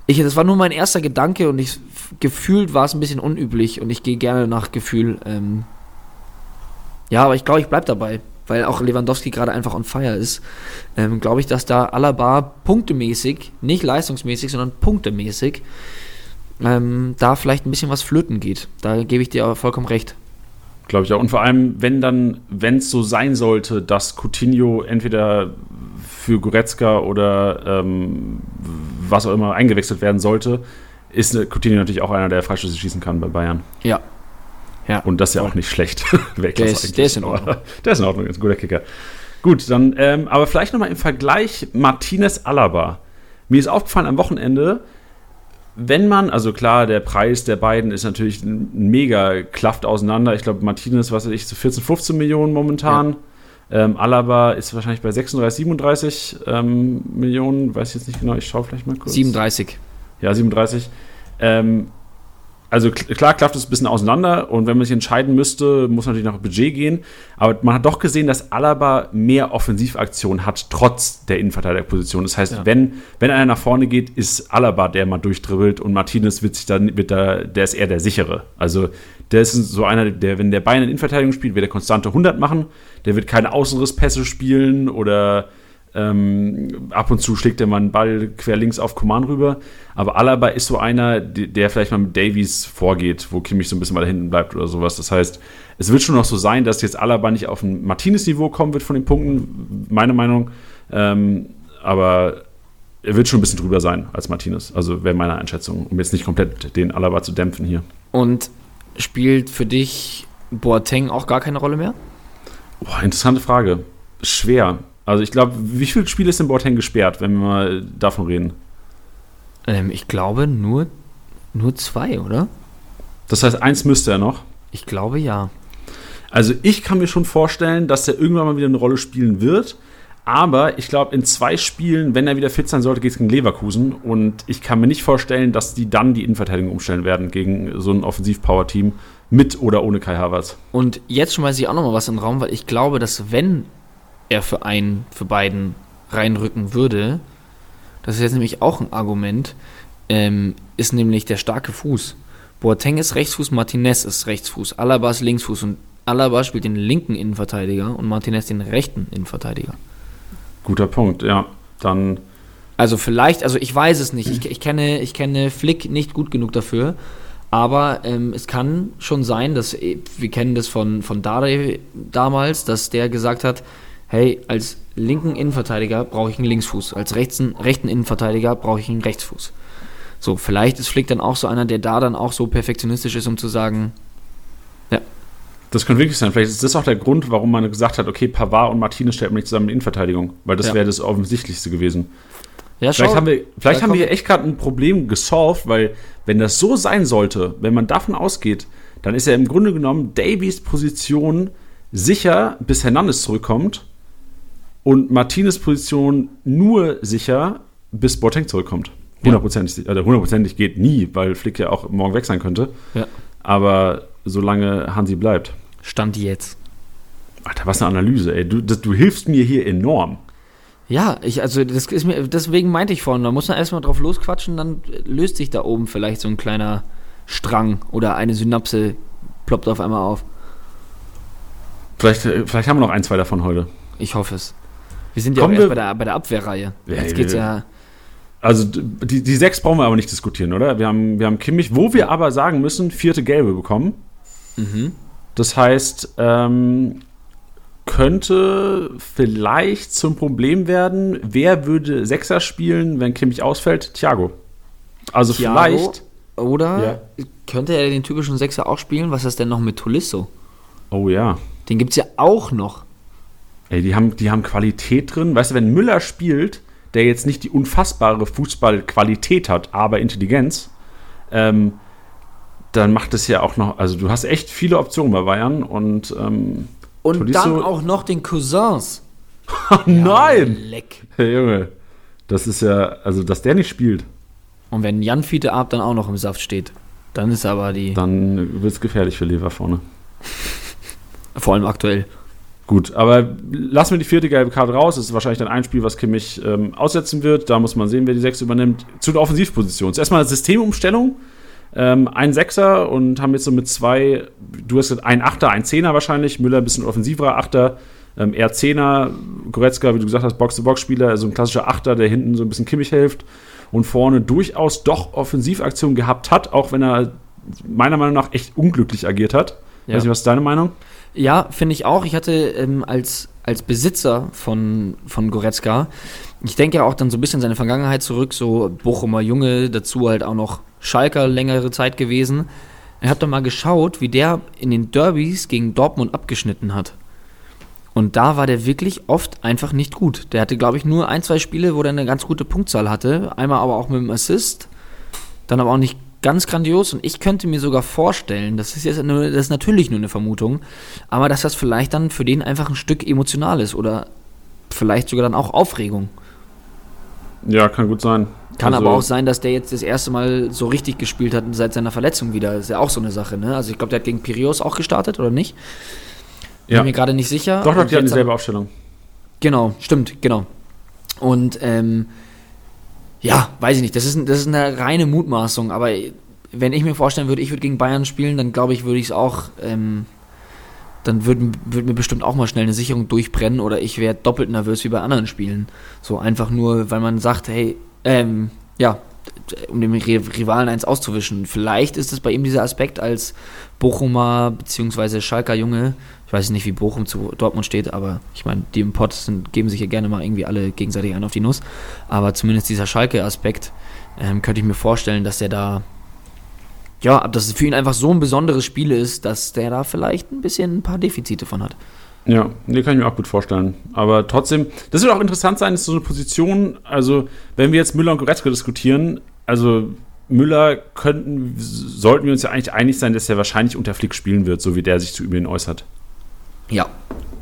Ich, das war nur mein erster Gedanke und ich gefühlt war es ein bisschen unüblich und ich gehe gerne nach Gefühl. Ähm, ja, aber ich glaube, ich bleib dabei, weil auch Lewandowski gerade einfach on fire ist. Ähm, glaube ich, dass da Alaba punktemäßig, nicht leistungsmäßig, sondern punktemäßig, ähm, da vielleicht ein bisschen was flöten geht. Da gebe ich dir aber vollkommen recht. Glaube ich auch. Und vor allem, wenn dann, wenn es so sein sollte, dass Coutinho entweder für Goretzka oder ähm, was auch immer eingewechselt werden sollte, ist eine- Coutinho natürlich auch einer, der Freistöße schießen kann bei Bayern. Ja. Ja. Und das ist ja auch nicht schlecht. (laughs) Der ist- der ist in Ordnung. (laughs) Der ist in Ordnung, ist ein guter Kicker. Gut, dann, ähm, aber vielleicht nochmal im Vergleich Martinez Alaba. Mir ist aufgefallen am Wochenende, wenn man, also klar, der Preis der beiden ist natürlich mega klafft auseinander. Ich glaube, Martinez, was weiß ich, so 14, 15 Millionen momentan. Ähm, Alaba ist wahrscheinlich bei 36, 37 ähm, Millionen. Weiß ich jetzt nicht genau, ich schaue vielleicht mal kurz. 37. Ja, 37. Ähm, also kl- klar klafft es ein bisschen auseinander und wenn man sich entscheiden müsste, muss man natürlich nach Budget gehen. Aber man hat doch gesehen, dass Alaba mehr Offensivaktion hat, trotz der Innenverteidigerposition. Das heißt, Ja. wenn, wenn einer nach vorne geht, ist Alaba der mal durchdribbelt und Martinez wird sich dann, wird da, der ist eher der sichere. Also der ist so einer, der, wenn der Beine in Innenverteidigung spielt, wird der konstante 100 machen. Der wird keine Außenrisspässe spielen oder ähm, ab und zu schlägt er mal einen Ball quer links auf Coman rüber. Aber Alaba ist so einer, der vielleicht mal mit Davies vorgeht, wo Kimmich so ein bisschen weiter hinten bleibt oder sowas. Das heißt, es wird schon noch so sein, dass jetzt Alaba nicht auf ein Martinez-Niveau kommen wird von den Punkten, meine Meinung. Ähm, aber er wird schon ein bisschen drüber sein als Martinez. Also wäre meine Einschätzung, um jetzt nicht komplett den Alaba zu dämpfen hier. Und spielt für dich Boateng auch gar keine Rolle mehr? Boah, interessante Frage. Schwer. Also ich glaube, wie viele Spiele ist denn Boateng gesperrt, wenn wir mal davon reden? Ähm, ich glaube nur, nur zwei, oder? Das heißt, eins müsste er noch. Ich glaube ja. Also ich kann mir schon vorstellen, dass er irgendwann mal wieder eine Rolle spielen wird. Aber ich glaube, in zwei Spielen, wenn er wieder fit sein sollte, geht es gegen Leverkusen. Und ich kann mir nicht vorstellen, dass die dann die Innenverteidigung umstellen werden gegen so ein Offensiv-Power-Team mit oder ohne Kai Havertz. Und jetzt schmeiße ich auch noch mal was in den Raum, weil ich glaube, dass wenn er für einen, für beiden reinrücken würde, das ist jetzt nämlich auch ein Argument, ähm, ist nämlich der starke Fuß. Boateng ist Rechtsfuß, Martinez ist Rechtsfuß, Alaba ist Linksfuß und Alaba spielt den linken Innenverteidiger und Martinez den rechten Innenverteidiger. Guter Punkt, ja. Dann, Also vielleicht, also ich weiß es nicht. Ich, ich, kenne, ich kenne Flick nicht gut genug dafür. Aber ähm, es kann schon sein, dass, äh, wir kennen das von, von Dade damals, dass der gesagt hat, hey, als linken Innenverteidiger brauche ich einen Linksfuß, als rechten, rechten Innenverteidiger brauche ich einen Rechtsfuß. So, vielleicht ist Flick dann auch so einer, der da dann auch so perfektionistisch ist, um zu sagen, das könnte wirklich sein. Vielleicht ist das auch der Grund, warum man gesagt hat, okay, Pavard und Martinez stellt man nicht zusammen in Innenverteidigung. Weil das Ja. wäre das Offensichtlichste gewesen. ja, Vielleicht haben wir, vielleicht haben wir echt gerade ein Problem gesolved, weil wenn das so sein sollte, wenn man davon ausgeht, dann ist ja im Grunde genommen Davies Position sicher, bis Hernandez zurückkommt und Martinez Position nur sicher, bis Boateng zurückkommt. Hundertprozentig, si- also hundertprozentig geht nie, weil Flick ja auch morgen weg sein könnte. Ja. Aber solange Hansi bleibt. Stand jetzt. Alter, was eine Analyse, ey. Du, das, du hilfst mir hier enorm. Ja, ich, also das ist mir, deswegen meinte ich vorhin, da muss man erstmal drauf losquatschen, dann löst sich da oben vielleicht so ein kleiner Strang oder eine Synapse ploppt auf einmal auf. Vielleicht, äh, vielleicht haben wir noch ein, zwei davon heute. Ich hoffe es. Wir sind ja Kommen auch erst bei der, bei der Abwehrreihe. Ja, Jetzt geht's ja. Also die, die sechs brauchen wir aber nicht diskutieren, oder? Wir haben, wir haben Kimmich, wo wir aber sagen müssen, vierte Gelbe bekommen. Das heißt, ähm, könnte vielleicht zum Problem werden, wer würde Sechser spielen, wenn Kimmich ausfällt? Thiago. Also Thiago vielleicht. Oder könnte er den typischen Sechser auch spielen? Was ist denn noch mit Tolisso? Oh ja. Den gibt es ja auch noch. Ey, die haben, die haben Qualität drin. Weißt du, wenn Müller spielt, der jetzt nicht die unfassbare Fußballqualität hat, aber Intelligenz, ähm, dann macht es ja auch noch, also du hast echt viele Optionen bei Bayern und ähm, Und Tolisso- dann auch noch den Cousins. (laughs) nein! Leck. Hey, Junge, das ist ja, also dass der nicht spielt, Und wenn Jan Fiete Ab dann auch noch im Saft steht, dann ist aber die, dann wird es gefährlich für Lever vorne. (laughs) vor allem aktuell. Gut, aber lassen wir die vierte gelbe Karte raus. Das ist wahrscheinlich dann ein Spiel, was Kimmich ähm, aussetzen wird. Da muss man sehen, wer die sechs übernimmt. Zu der Offensivposition. Zuerst mal Systemumstellung. Ähm, ein Sechser und haben jetzt so mit zwei, du hast gesagt, ein Achter, ein Zehner wahrscheinlich. Müller ein bisschen offensiverer Achter. Ähm, eher Zehner. Goretzka, wie du gesagt hast, Box-to-Box-Spieler. Also ein klassischer Achter, der hinten so ein bisschen Kimmich hilft. Und vorne durchaus doch Offensivaktionen gehabt hat, auch wenn er meiner Meinung nach echt unglücklich agiert hat. Ja. Weiß nicht, was ist deine Meinung? Ja, finde ich auch. Ich hatte ähm, als, als Besitzer von, von Goretzka, ich denke ja auch dann so ein bisschen seine Vergangenheit zurück, so Bochumer Junge, dazu halt auch noch Schalker längere Zeit gewesen. Ich habe da mal geschaut, wie der in den Derbys gegen Dortmund abgeschnitten hat. Und da war der wirklich oft einfach nicht gut. Der hatte, glaube ich, nur ein, zwei Spiele, wo der eine ganz gute Punktzahl hatte. Einmal aber auch mit dem Assist. Dann aber auch nicht ganz grandios. Und ich könnte mir sogar vorstellen, das ist jetzt nur, das ist natürlich nur eine Vermutung, aber dass das vielleicht dann für den einfach ein Stück emotional ist oder vielleicht sogar dann auch Aufregung. Ja, kann gut sein. Kann Also- aber auch sein, dass der jetzt das erste Mal so richtig gespielt hat seit seiner Verletzung wieder. Ist ja auch so eine Sache, ne? Also ich glaube, der hat gegen Pirios auch gestartet, oder nicht? Ja. Bin mir gerade nicht sicher. Doch, doch, die hatten dieselbe Aufstellung. Genau, stimmt, genau. Und ähm, ja, weiß ich nicht, das ist, das ist eine reine Mutmaßung, aber wenn ich mir vorstellen würde, ich würde gegen Bayern spielen, dann glaube ich, würde ich es auch, ähm, dann würde würd mir bestimmt auch mal schnell eine Sicherung durchbrennen oder ich wäre doppelt nervös wie bei anderen Spielen. So einfach nur, weil man sagt, hey, ähm, ja, um dem Ri- Rivalen eins auszuwischen. Vielleicht ist es bei ihm dieser Aspekt als Bochumer bzw. Schalker Junge. Ich weiß nicht, wie Bochum zu Dortmund steht, aber ich meine, die im Pott sind, geben sich ja gerne mal irgendwie alle gegenseitig einen auf die Nuss. Aber zumindest dieser Schalke-Aspekt ähm, könnte ich mir vorstellen, dass der da, ja, dass es für ihn einfach so ein besonderes Spiel ist, dass der da vielleicht ein bisschen ein paar Defizite von hat. Ja, nee, kann ich mir auch gut vorstellen. Aber trotzdem, das wird auch interessant sein, ist so eine Position, also wenn wir jetzt Müller und Goretzka diskutieren, also Müller könnten, sollten wir uns ja eigentlich einig sein, dass er wahrscheinlich unter Flick spielen wird, so wie der sich zu über ihn äußert. Ja,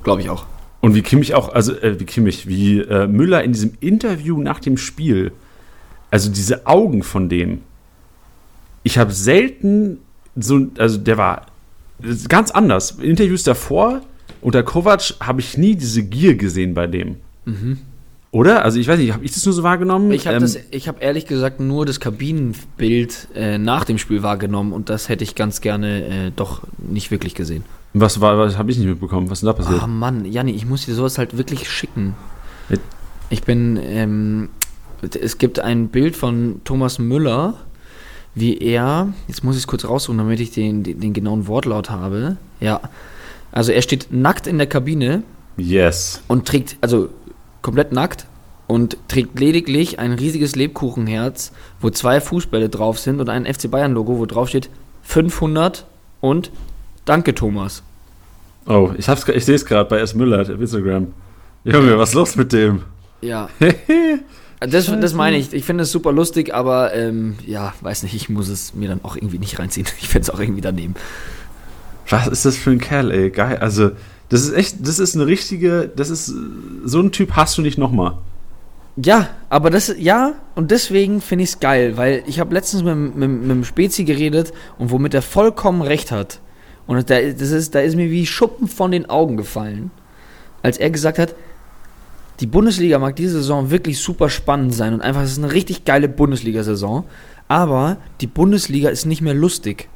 glaube ich auch. Und wie Kimmich auch, also äh, wie Kimmich, wie äh, Müller in diesem Interview nach dem Spiel, also diese Augen von dem, ich habe selten so, also der war ganz anders. In Interviews davor unter Kovac habe ich nie diese Gier gesehen bei dem. Oder? Also ich weiß nicht, habe ich das nur so wahrgenommen? Ich habe Ähm, das, ich habe ehrlich gesagt nur das Kabinenbild äh, nach dem Spiel wahrgenommen und das hätte ich ganz gerne äh, doch nicht wirklich gesehen. was war, was habe ich nicht mitbekommen? Was ist denn da passiert? Ah Mann, Janni, ich muss dir sowas halt wirklich schicken. Ich bin, ähm, es gibt ein Bild von Thomas Müller, wie er, jetzt muss ich es kurz raussuchen, damit ich den, den, den genauen Wortlaut habe. Ja, also er steht nackt in der Kabine Yes. und trägt, also komplett nackt und trägt lediglich ein riesiges Lebkuchenherz, wo zwei Fußbälle drauf sind und ein FC Bayern Logo, wo drauf steht 500 und Danke Thomas. Oh, ich, hab's, ich sehe es gerade bei S. Müller auf Instagram. Junge, was ist los mit dem? Ja. (laughs) Das, das meine ich. Ich finde es super lustig, aber ähm, ja, weiß nicht, ich muss es mir dann auch irgendwie nicht reinziehen. (laughs) Ich finde es auch irgendwie daneben. Was ist das für ein Kerl, ey? Geil. Also, das ist echt, das ist eine richtige, das ist, so ein Typ hast du nicht nochmal. Ja, aber das, ja, und deswegen finde ich es geil, weil ich habe letztens mit, mit, mit dem Spezi geredet und womit er vollkommen recht hat. Und da, das ist, da ist mir wie Schuppen von den Augen gefallen, als er gesagt hat, die Bundesliga mag diese Saison wirklich super spannend sein und einfach, es ist eine richtig geile Bundesliga-Saison, aber die Bundesliga ist nicht mehr lustig.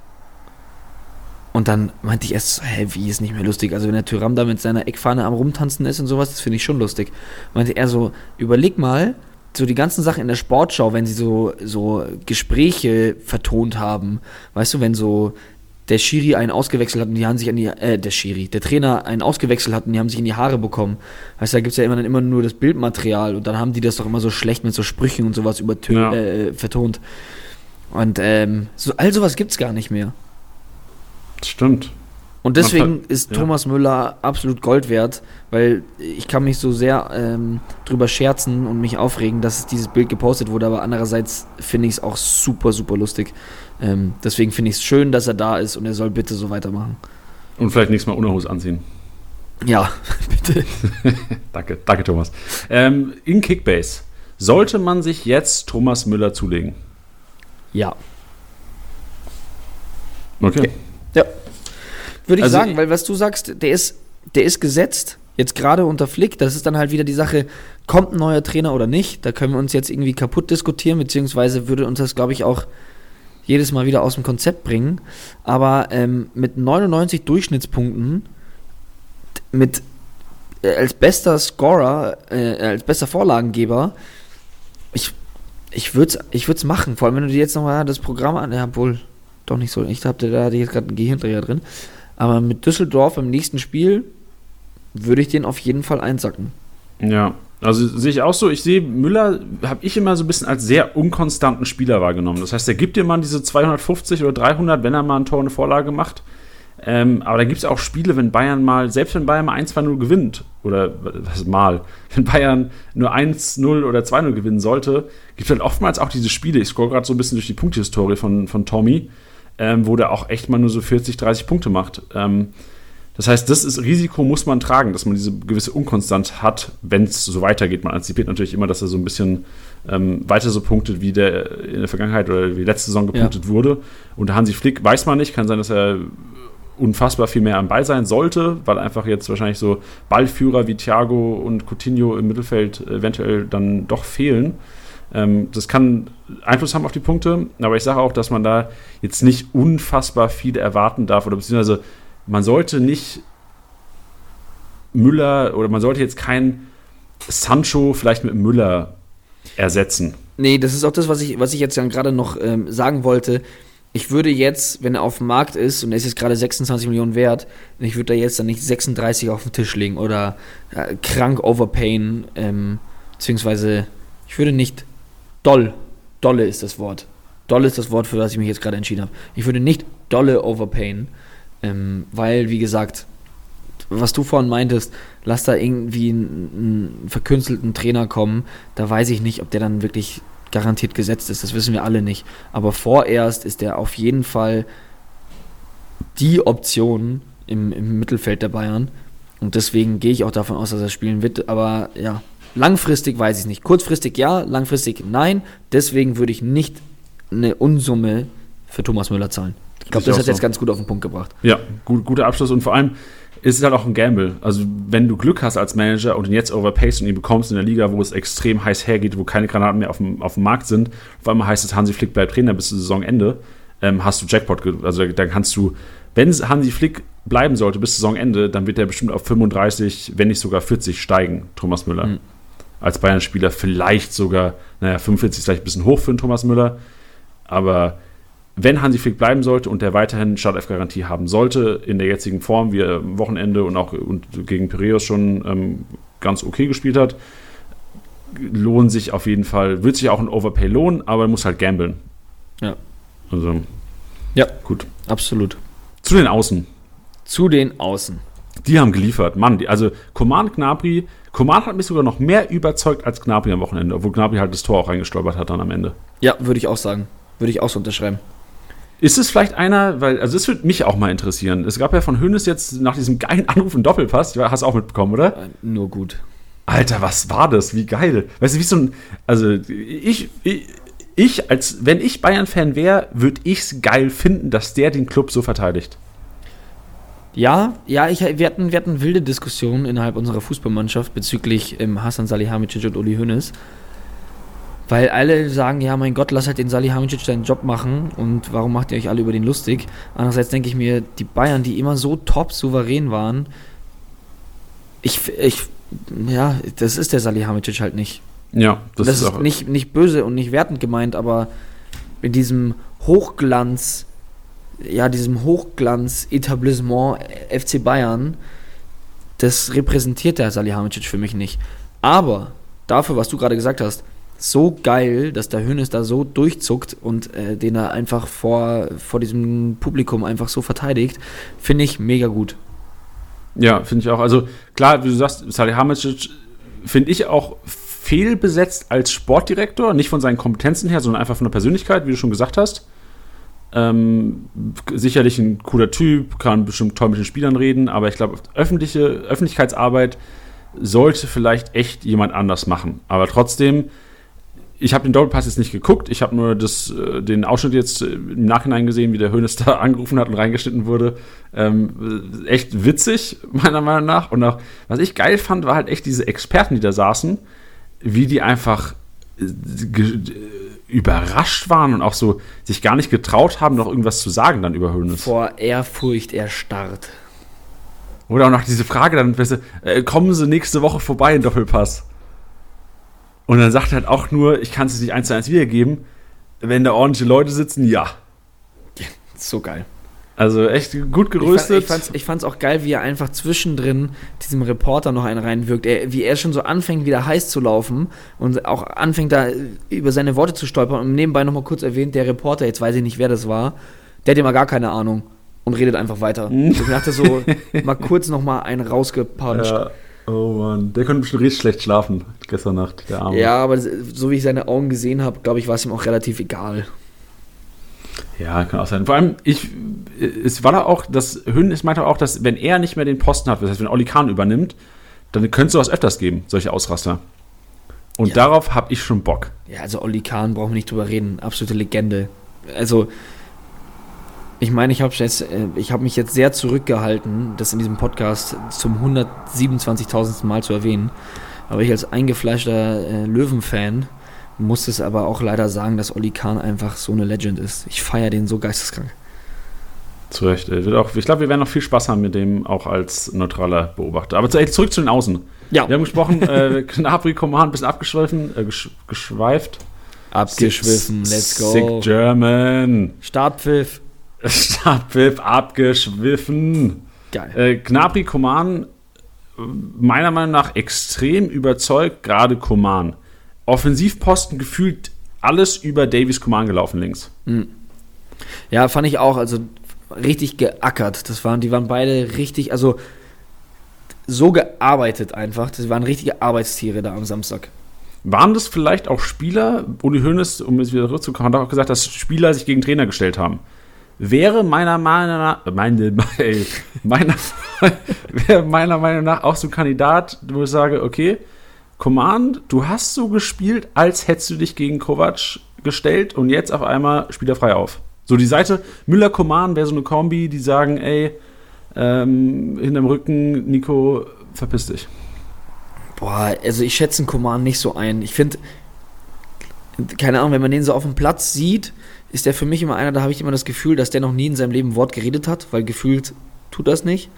Und dann meinte ich erst, so, hä, wie ist nicht mehr lustig? Also wenn der Tyram da mit seiner Eckfahne am Rumtanzen ist und sowas, das finde ich schon lustig. Meinte er so, überleg mal, so die ganzen Sachen in der Sportschau, wenn sie so, so Gespräche vertont haben, weißt du, wenn so der Schiri einen ausgewechselt hat und die haben sich an die, äh, der Schiri, der Trainer einen ausgewechselt hat und die haben sich in die Haare bekommen. Weißt du, da gibt es ja immer dann immer nur das Bildmaterial und dann haben die das doch immer so schlecht mit so Sprüchen und sowas übertö Ja. äh, vertont. Und ähm, so, all sowas gibt es gar nicht mehr. Stimmt. Und deswegen ver- ist ja. Thomas Müller absolut Gold wert, weil ich kann mich so sehr ähm, drüber scherzen und mich aufregen, dass dieses Bild gepostet wurde, aber andererseits finde ich es auch super, super lustig. Ähm, deswegen finde ich es schön, dass er da ist und er soll bitte so weitermachen. Und vielleicht nächstes Mal Unterhose anziehen. Ja, (laughs) bitte. (laughs) Danke, danke Thomas. Ähm, in Kickbase. Sollte man sich jetzt Thomas Müller zulegen? Ja. Okay. Ja. Würde ich Also sagen, weil was du sagst, der ist, der ist gesetzt, jetzt gerade unter Flick, das ist dann halt wieder die Sache, kommt ein neuer Trainer oder nicht, da können wir uns jetzt irgendwie kaputt diskutieren, beziehungsweise würde uns das, glaube ich, auch jedes Mal wieder aus dem Konzept bringen, aber ähm, mit 99 Durchschnittspunkten, mit äh, als bester Scorer, äh, als bester Vorlagengeber, ich, ich würde es ich würd's machen, vor allem wenn du dir jetzt nochmal das Programm an, ja, wohl, doch nicht so. Ich habe da hatte ich jetzt gerade einen Gehirndreher drin. Aber mit Düsseldorf im nächsten Spiel würde ich den auf jeden Fall einsacken. Ja, also sehe ich auch so. Ich sehe Müller, habe ich immer so ein bisschen als sehr unkonstanten Spieler wahrgenommen. Das heißt, er gibt dir mal diese 250 oder 300, wenn er mal ein Tor eine Vorlage macht. Ähm, aber da gibt es auch Spiele, wenn Bayern mal, selbst wenn Bayern mal 1-2-0 gewinnt, oder was mal, (laughs) wenn Bayern nur 1-0 oder 2-0 gewinnen sollte, gibt es halt oftmals auch diese Spiele. Ich scroll gerade so ein bisschen durch die Punktehistorie von, von Tommy, ähm, wo der auch echt mal nur so 40, 30 Punkte macht. Ähm, das heißt, das ist Risiko muss man tragen, dass man diese gewisse Unkonstanz hat, wenn es so weitergeht. Man antizipiert natürlich immer, dass er so ein bisschen ähm, weiter so punktet, wie der in der Vergangenheit oder wie letzte Saison gepunktet wurde. Und Hansi Flick weiß man nicht, kann sein, dass er unfassbar viel mehr am Ball sein sollte, weil einfach jetzt wahrscheinlich so Ballführer wie Thiago und Coutinho im Mittelfeld eventuell dann doch fehlen. Ähm, das kann Einfluss haben auf die Punkte, aber ich sage auch, dass man da jetzt nicht unfassbar viel erwarten darf oder beziehungsweise man sollte nicht Müller oder man sollte jetzt kein Sancho vielleicht mit Müller ersetzen. Nee, das ist auch das, was ich, was ich jetzt gerade noch ähm, sagen wollte. Ich würde jetzt, wenn er auf dem Markt ist und er ist jetzt gerade 26 Millionen wert, ich würde da jetzt dann nicht 36 auf den Tisch legen oder äh, krank overpayen, ähm, beziehungsweise ich würde nicht doll, dolle ist das Wort. Doll ist das Wort, für das ich mich jetzt gerade entschieden habe. Ich würde nicht dolle overpayen, ähm, weil, wie gesagt, was du vorhin meintest, lass da irgendwie einen, einen verkünstelten Trainer kommen, da weiß ich nicht, ob der dann wirklich garantiert gesetzt ist. Das wissen wir alle nicht. Aber vorerst ist der auf jeden Fall die Option im, im Mittelfeld der Bayern. Und deswegen gehe ich auch davon aus, dass er spielen wird. Aber ja, langfristig weiß ich nicht. Kurzfristig ja, langfristig nein. Deswegen würde ich nicht eine Unsumme für Thomas Müller zahlen. Ich glaube, das hat jetzt so. ganz gut auf den Punkt gebracht. Ja, gut, guter Abschluss und vor allem ist es halt auch ein Gamble. Also, wenn du Glück hast als Manager und ihn jetzt overpayst und ihn bekommst in der Liga, wo es extrem heiß hergeht, wo keine Granaten mehr auf dem, auf dem Markt sind, auf einmal heißt es, Hansi Flick bleibt Trainer bis zum Saisonende, ähm, hast du Jackpot. Also, dann kannst du, wenn Hansi Flick bleiben sollte bis Saisonende, dann wird er bestimmt auf 35, wenn nicht sogar 40 steigen, Thomas Müller. Mhm. Als Bayern-Spieler vielleicht sogar, naja, 45 ist vielleicht ein bisschen hoch für einen Thomas Müller, aber wenn Hansi Flick bleiben sollte und der weiterhin Startelf-Garantie haben sollte, in der jetzigen Form, wie er am Wochenende und auch und gegen Piraeus schon ähm, ganz okay gespielt hat, lohnt sich auf jeden Fall, wird sich auch ein Overpay lohnen, aber er muss halt gamblen. Ja. Also, Ja. gut. Absolut. Zu den Außen. Zu den Außen. Die haben geliefert. Mann, die, also Coman Gnabry, Coman hat mich sogar noch mehr überzeugt als Gnabry am Wochenende, obwohl Gnabry halt das Tor auch reingestolpert hat dann am Ende. Ja, würde ich auch sagen. Würde ich auch so unterschreiben. Ist es vielleicht einer, weil, also das würde mich auch mal interessieren. Es gab ja von Hönes jetzt nach diesem geilen Anruf einen Doppelpass, hast du auch mitbekommen, oder? Äh, nur gut. Alter, was war das? Wie geil. Weißt du, wie so ein, also ich, ich, ich als, wenn ich Bayern-Fan wäre, würde ich es geil finden, dass der den Club so verteidigt. Ja, ja, ich, wir, hatten, wir hatten wilde Diskussionen innerhalb unserer Fußballmannschaft bezüglich ähm, Hasan Salihamidzic und Uli Hoeneß. Weil alle sagen, ja, mein Gott, lass halt den Salihamidzic seinen Job machen und warum macht ihr euch alle über den lustig? Andererseits denke ich mir, die Bayern, die immer so top souverän waren, ich, ich, ja, das ist der Salihamidzic halt nicht. Ja, Das, das, ist, ist auch. nicht, nicht böse und nicht wertend gemeint, aber in diesem Hochglanz, ja, diesem Hochglanz-Etablissement FC Bayern, das repräsentiert der Salihamidzic für mich nicht. Aber dafür, was du gerade gesagt hast, so geil, dass der Hönes da so durchzuckt und äh, den er einfach vor, vor diesem Publikum einfach so verteidigt, finde ich mega gut. Ja, finde ich auch. Also klar, wie du sagst, Salihamidzic finde ich auch fehlbesetzt als Sportdirektor, nicht von seinen Kompetenzen her, sondern einfach von der Persönlichkeit, wie du schon gesagt hast. Ähm, sicherlich ein cooler Typ, kann bestimmt toll mit den Spielern reden, aber ich glaube, öffentliche Öffentlichkeitsarbeit sollte vielleicht echt jemand anders machen. Aber trotzdem, ich habe den Doppelpass jetzt nicht geguckt, ich habe nur das, äh, den Ausschnitt jetzt äh, im Nachhinein gesehen, wie der Hönes (laughs) da angerufen hat und reingeschnitten wurde. Ähm, echt witzig, (laughs) meiner Meinung nach. Und auch, was ich geil fand, war halt echt diese Experten, die da saßen, wie die einfach äh, äh, überrascht waren und auch so sich gar nicht getraut haben, noch irgendwas zu sagen dann über Hönes. Vor Ehrfurcht erstarrt. Oder auch noch diese Frage dann, weißt du, äh, kommen Sie nächste Woche vorbei in Doppelpass? Und dann sagt er halt auch nur, ich kann es nicht eins zu eins wiedergeben, wenn da ordentliche Leute sitzen, ja. So geil. Also echt gut Ich, fand, gerüstet. ich, fand's, ich fand's auch geil, wie er einfach zwischendrin diesem Reporter noch einen reinwirkt. Er, wie er schon so anfängt, wieder heiß zu laufen und auch anfängt, da über seine Worte zu stolpern. Und nebenbei nochmal kurz erwähnt, der Reporter, jetzt weiß ich nicht, wer das war, der hat immer gar keine Ahnung und redet einfach weiter. Mhm. Ich dachte so, mal kurz nochmal einen rausgepuncht. Ja. ja. Oh Mann, der konnte bestimmt richtig schlecht schlafen gestern Nacht, der Arme. aber so wie ich seine Augen gesehen habe, glaube ich, war es ihm auch relativ egal. Ja, kann auch sein. Vor allem, ich, es war da auch, das Hönes meinte auch, dass wenn er nicht mehr den Posten hat, das heißt, wenn Oli Kahn übernimmt, dann könnte es sowas öfters geben, solche Ausraster. Und Ja. darauf habe ich schon Bock. Ja, also Olli Kahn brauchen wir nicht drüber reden. Absolute Legende. Also, ich meine, ich habe jetzt, äh, ich habe mich jetzt sehr zurückgehalten, das in diesem Podcast zum 127.000. Mal zu erwähnen. Aber ich als eingefleischter äh, Löwen-Fan muss es aber auch leider sagen, dass Olli Kahn einfach so eine Legend ist. Ich feiere den so geisteskrank. Zu Recht. Wird auch, ich glaube, wir werden noch viel Spaß haben mit dem, auch als neutraler Beobachter. Aber zu- ey, zurück zu den Außen. Ja, Wir haben gesprochen, äh, Knabri, Coman, ein bisschen abgeschwiffen, äh, gesch geschweift. abgeschwiffen, let's go. Sick German. Startpfiff. (laughs) Stabpfiff, abgeschwiffen. Geil. Äh, Gnabry, Coman, äh, meiner Meinung nach extrem überzeugt, gerade Coman. Offensivposten gefühlt alles über Davies Coman gelaufen links. Ja, fand ich auch, also richtig geackert. Das waren, die waren beide richtig, also so gearbeitet einfach. Das waren richtige Arbeitstiere da am Samstag. Waren das vielleicht auch Spieler, Uli Hoeneß, um jetzt wieder zurückzukommen, hat auch gesagt, dass Spieler sich gegen Trainer gestellt haben. Wäre meiner Meinung nach, meine, (laughs) ey, meiner, (laughs) wäre meiner Meinung nach auch so ein Kandidat, wo ich sage, okay, Command, du hast so gespielt, als hättest du dich gegen Kovac gestellt und jetzt auf einmal spielt er frei auf. So die Seite Müller-Command wäre so eine Kombi, die sagen, ey, ähm, hinterm Rücken, Nico, verpiss dich. Boah, also ich schätze einen Command nicht so ein. Ich finde, keine Ahnung, wenn man den so auf dem Platz sieht, ist der für mich immer einer, da habe ich immer das Gefühl, dass der noch nie in seinem Leben Wort geredet hat, weil gefühlt tut das nicht.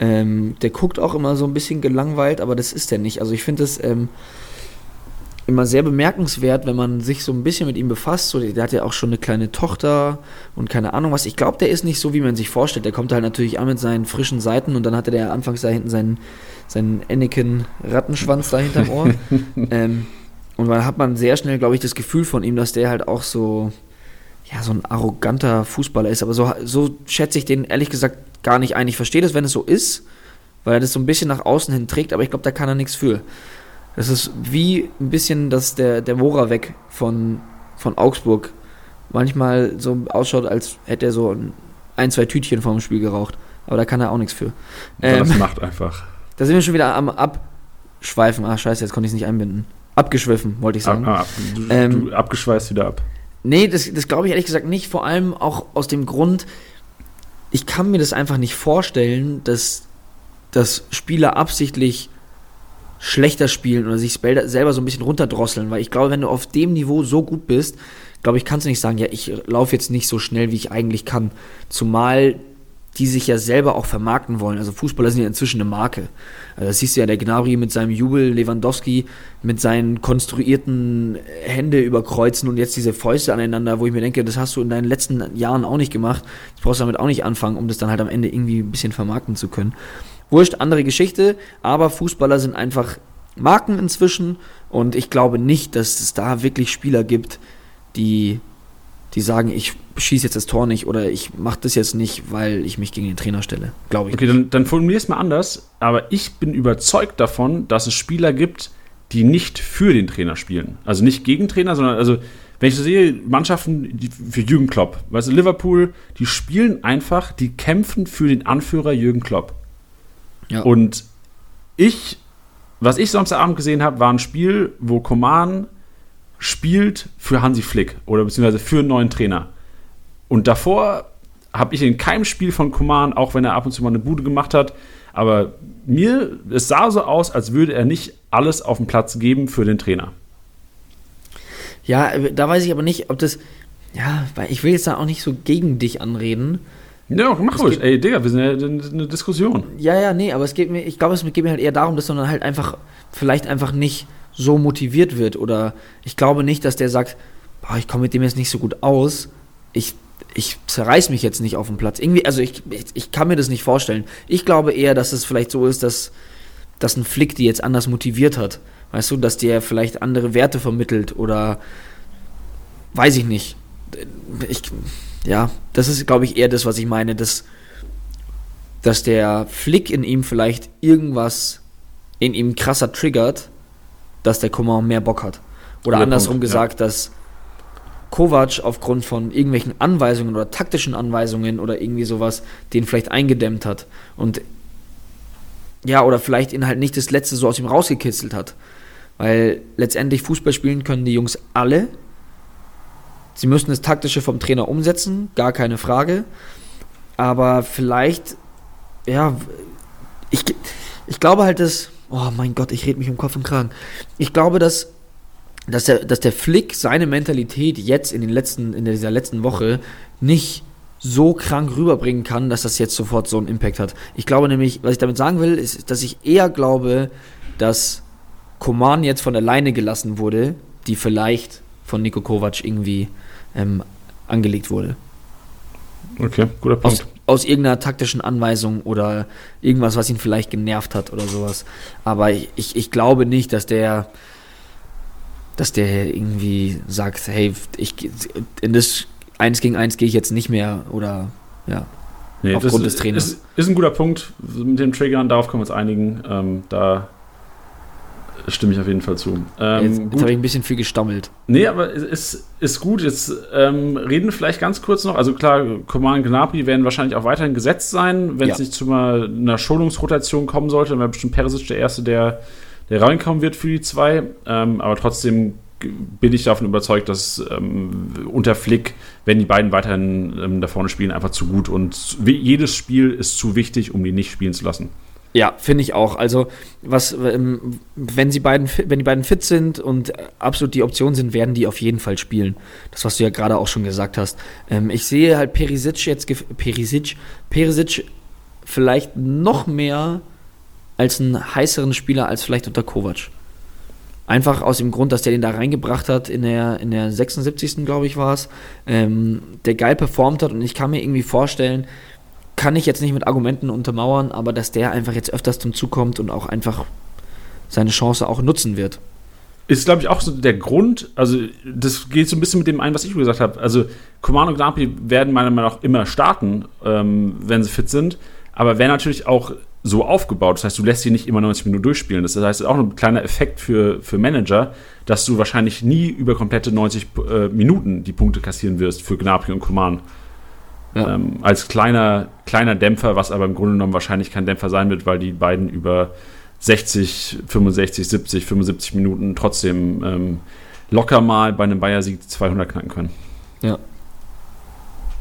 Ähm, der guckt auch immer so ein bisschen gelangweilt, aber das ist der nicht. Also ich finde es ähm, immer sehr bemerkenswert, wenn man sich so ein bisschen mit ihm befasst. So, der hat ja auch schon eine kleine Tochter und keine Ahnung was. Ich glaube, der ist nicht so, wie man sich vorstellt. Der kommt halt natürlich an mit seinen frischen Seiten und dann hatte der anfangs da hinten seinen, seinen Anakin-Rattenschwanz da hinterm Ohr. (laughs) ähm, und dann hat man sehr schnell, glaube ich, das Gefühl von ihm, dass der halt auch so, ja, so ein arroganter Fußballer ist. Aber so, so schätze ich den ehrlich gesagt gar nicht ein. Ich verstehe das, wenn es so ist, weil er das so ein bisschen nach außen hin trägt, aber ich glaube, da kann er nichts für. Das ist wie ein bisschen, dass der, der Mora weg von, von Augsburg manchmal so ausschaut, als hätte er so ein, ein, zwei Tütchen vorm Spiel geraucht. Aber da kann er auch nichts für. das Ähm, macht einfach. da sind wir schon wieder am Abschweifen. Ah, scheiße, jetzt konnte ich es nicht einbinden. Abgeschwiffen, wollte ich sagen. Ab, ab, du, Ähm, du abgeschweißt wieder ab. Nee, das, das glaube ich ehrlich gesagt nicht. Vor allem auch aus dem Grund, ich kann mir das einfach nicht vorstellen, dass, dass Spieler absichtlich schlechter spielen oder sich selber so ein bisschen runterdrosseln. Weil ich glaube, wenn du auf dem Niveau so gut bist, glaube ich, kannst du nicht sagen, ja, ich laufe jetzt nicht so schnell, wie ich eigentlich kann. Zumal die sich ja selber auch vermarkten wollen. Also Fußballer sind ja inzwischen eine Marke. Also das siehst du ja, der Gnabry mit seinem Jubel, Lewandowski mit seinen konstruierten Hände überkreuzen und jetzt diese Fäuste aneinander, wo ich mir denke, das hast du in deinen letzten Jahren auch nicht gemacht. Das brauchst du damit auch nicht anfangen, um das dann halt am Ende irgendwie ein bisschen vermarkten zu können. Wurscht, andere Geschichte, aber Fußballer sind einfach Marken inzwischen und ich glaube nicht, dass es da wirklich Spieler gibt, die, die sagen, ich schieße jetzt das Tor nicht oder ich mache das jetzt nicht, weil ich mich gegen den Trainer stelle. Glaube ich. Okay, dann, dann formulier es mal anders, aber ich bin überzeugt davon, dass es Spieler gibt, die nicht für den Trainer spielen. Also nicht gegen Trainer, sondern also wenn ich so sehe, Mannschaften für Jürgen Klopp, weißt du, Liverpool, die spielen einfach, die kämpfen für den Anführer Jürgen Klopp. Ja. Und ich, was ich Samstagabend gesehen habe, war ein Spiel, wo Coman spielt für Hansi Flick oder beziehungsweise für einen neuen Trainer. Und davor habe ich in keinem Spiel von Coman, auch wenn er ab und zu mal eine Bude gemacht hat, aber mir, es sah so aus, als würde er nicht alles auf den Platz geben für den Trainer. Ja, da weiß ich aber nicht, ob das. Ja, weil ich will jetzt da auch nicht so gegen dich anreden. Ja, mach Es ruhig. Ey, Digga, wir sind ja in eine Diskussion. Ja, ja, nee, aber es geht mir, ich glaube, es geht mir halt eher darum, dass man halt einfach, vielleicht einfach nicht so motiviert wird. Oder ich glaube nicht, dass der sagt, boah, ich komme mit dem jetzt nicht so gut aus. Ich, ich zerreiß mich jetzt nicht auf dem Platz. Irgendwie, also ich, ich, ich kann mir das nicht vorstellen. Ich glaube eher, dass es vielleicht so ist, dass, dass ein Flick die jetzt anders motiviert hat. Weißt du, dass der vielleicht andere Werte vermittelt oder weiß ich nicht. Ich, ja, das ist, glaube ich, eher das, was ich meine, dass, dass der Flick in ihm vielleicht irgendwas in ihm krasser triggert, dass der Coman mehr Bock hat. Oder Guter andersrum Punkt, ja. gesagt, dass Kovac aufgrund von irgendwelchen Anweisungen oder taktischen Anweisungen oder irgendwie sowas den vielleicht eingedämmt hat. Und ja, oder vielleicht ihn halt nicht das Letzte so aus ihm rausgekitzelt hat. Weil letztendlich Fußball spielen können die Jungs alle. Sie müssen das Taktische vom Trainer umsetzen, gar keine Frage. Aber vielleicht, ja, ich, ich glaube halt, dass, oh mein Gott, ich rede mich um Kopf und Kragen. Ich glaube, dass, dass, der, dass der Flick seine Mentalität jetzt in, den letzten, in dieser letzten Woche nicht so krank rüberbringen kann, dass das jetzt sofort so einen Impact hat. Ich glaube nämlich, was ich damit sagen will, ist, dass ich eher glaube, dass Koman jetzt von der Leine gelassen wurde, die vielleicht von Niko Kovac irgendwie ähm, angelegt wurde. Okay, guter Punkt. Aus, aus irgendeiner taktischen Anweisung oder irgendwas, was ihn vielleicht genervt hat oder sowas. Aber ich, ich, ich glaube nicht, dass der, dass der irgendwie sagt, hey, ich in das eins gegen eins gehe ich jetzt nicht mehr oder ja. Nee, Aufgrund das des Trainers. Ist, ist ein guter Punkt mit dem Triggern, darauf können wir uns einigen. Ähm, da stimme ich auf jeden Fall zu. Ähm, jetzt jetzt habe ich ein bisschen viel gestammelt. Nee, aber es ist, ist gut. Jetzt ähm, reden wir vielleicht ganz kurz noch. Also klar, Coman Gnabry werden wahrscheinlich auch weiterhin gesetzt sein. Wenn es Ja. nicht zu mal einer Schonungsrotation kommen sollte, dann wäre bestimmt Perisic der Erste, der, der reinkommen wird für die zwei. Ähm, aber trotzdem bin ich davon überzeugt, dass ähm, unter Flick, wenn die beiden weiterhin ähm, da vorne spielen, einfach zu gut. Und jedes Spiel ist zu wichtig, um die nicht spielen zu lassen. Ja, finde ich auch. Also, was, ähm, wenn sie beiden, wenn die beiden fit sind und äh, absolut die Option sind, werden die auf jeden Fall spielen. Das, was du ja gerade auch schon gesagt hast. Ähm, ich sehe halt Perisic jetzt, Perisic, Perisic vielleicht noch mehr als einen heißeren Spieler als vielleicht unter Kovac. Einfach aus dem Grund, dass der den da reingebracht hat in der, in der 76. glaube ich war es, ähm, der geil performt hat und ich kann mir irgendwie vorstellen, kann ich jetzt nicht mit Argumenten untermauern, aber dass der einfach jetzt öfters zum Zug kommt und auch einfach seine Chance auch nutzen wird. Ist, glaube ich, auch so der Grund, also das geht so ein bisschen mit dem ein, was ich gesagt habe. Also Command und Gnabry werden meiner Meinung nach immer starten, ähm, wenn sie fit sind, aber werden natürlich auch so aufgebaut. Das heißt, du lässt sie nicht immer 90 Minuten durchspielen. Das heißt, es ist auch ein kleiner Effekt für, für Manager, dass du wahrscheinlich nie über komplette 90 äh, Minuten die Punkte kassieren wirst für Gnabry und Coman. Ja. Ähm, als kleiner, kleiner Dämpfer, was aber im Grunde genommen wahrscheinlich kein Dämpfer sein wird, weil die beiden über 60, 65, 70, 75 Minuten trotzdem ähm, locker mal bei einem Bayer-Sieg die 200 knacken können. Ja.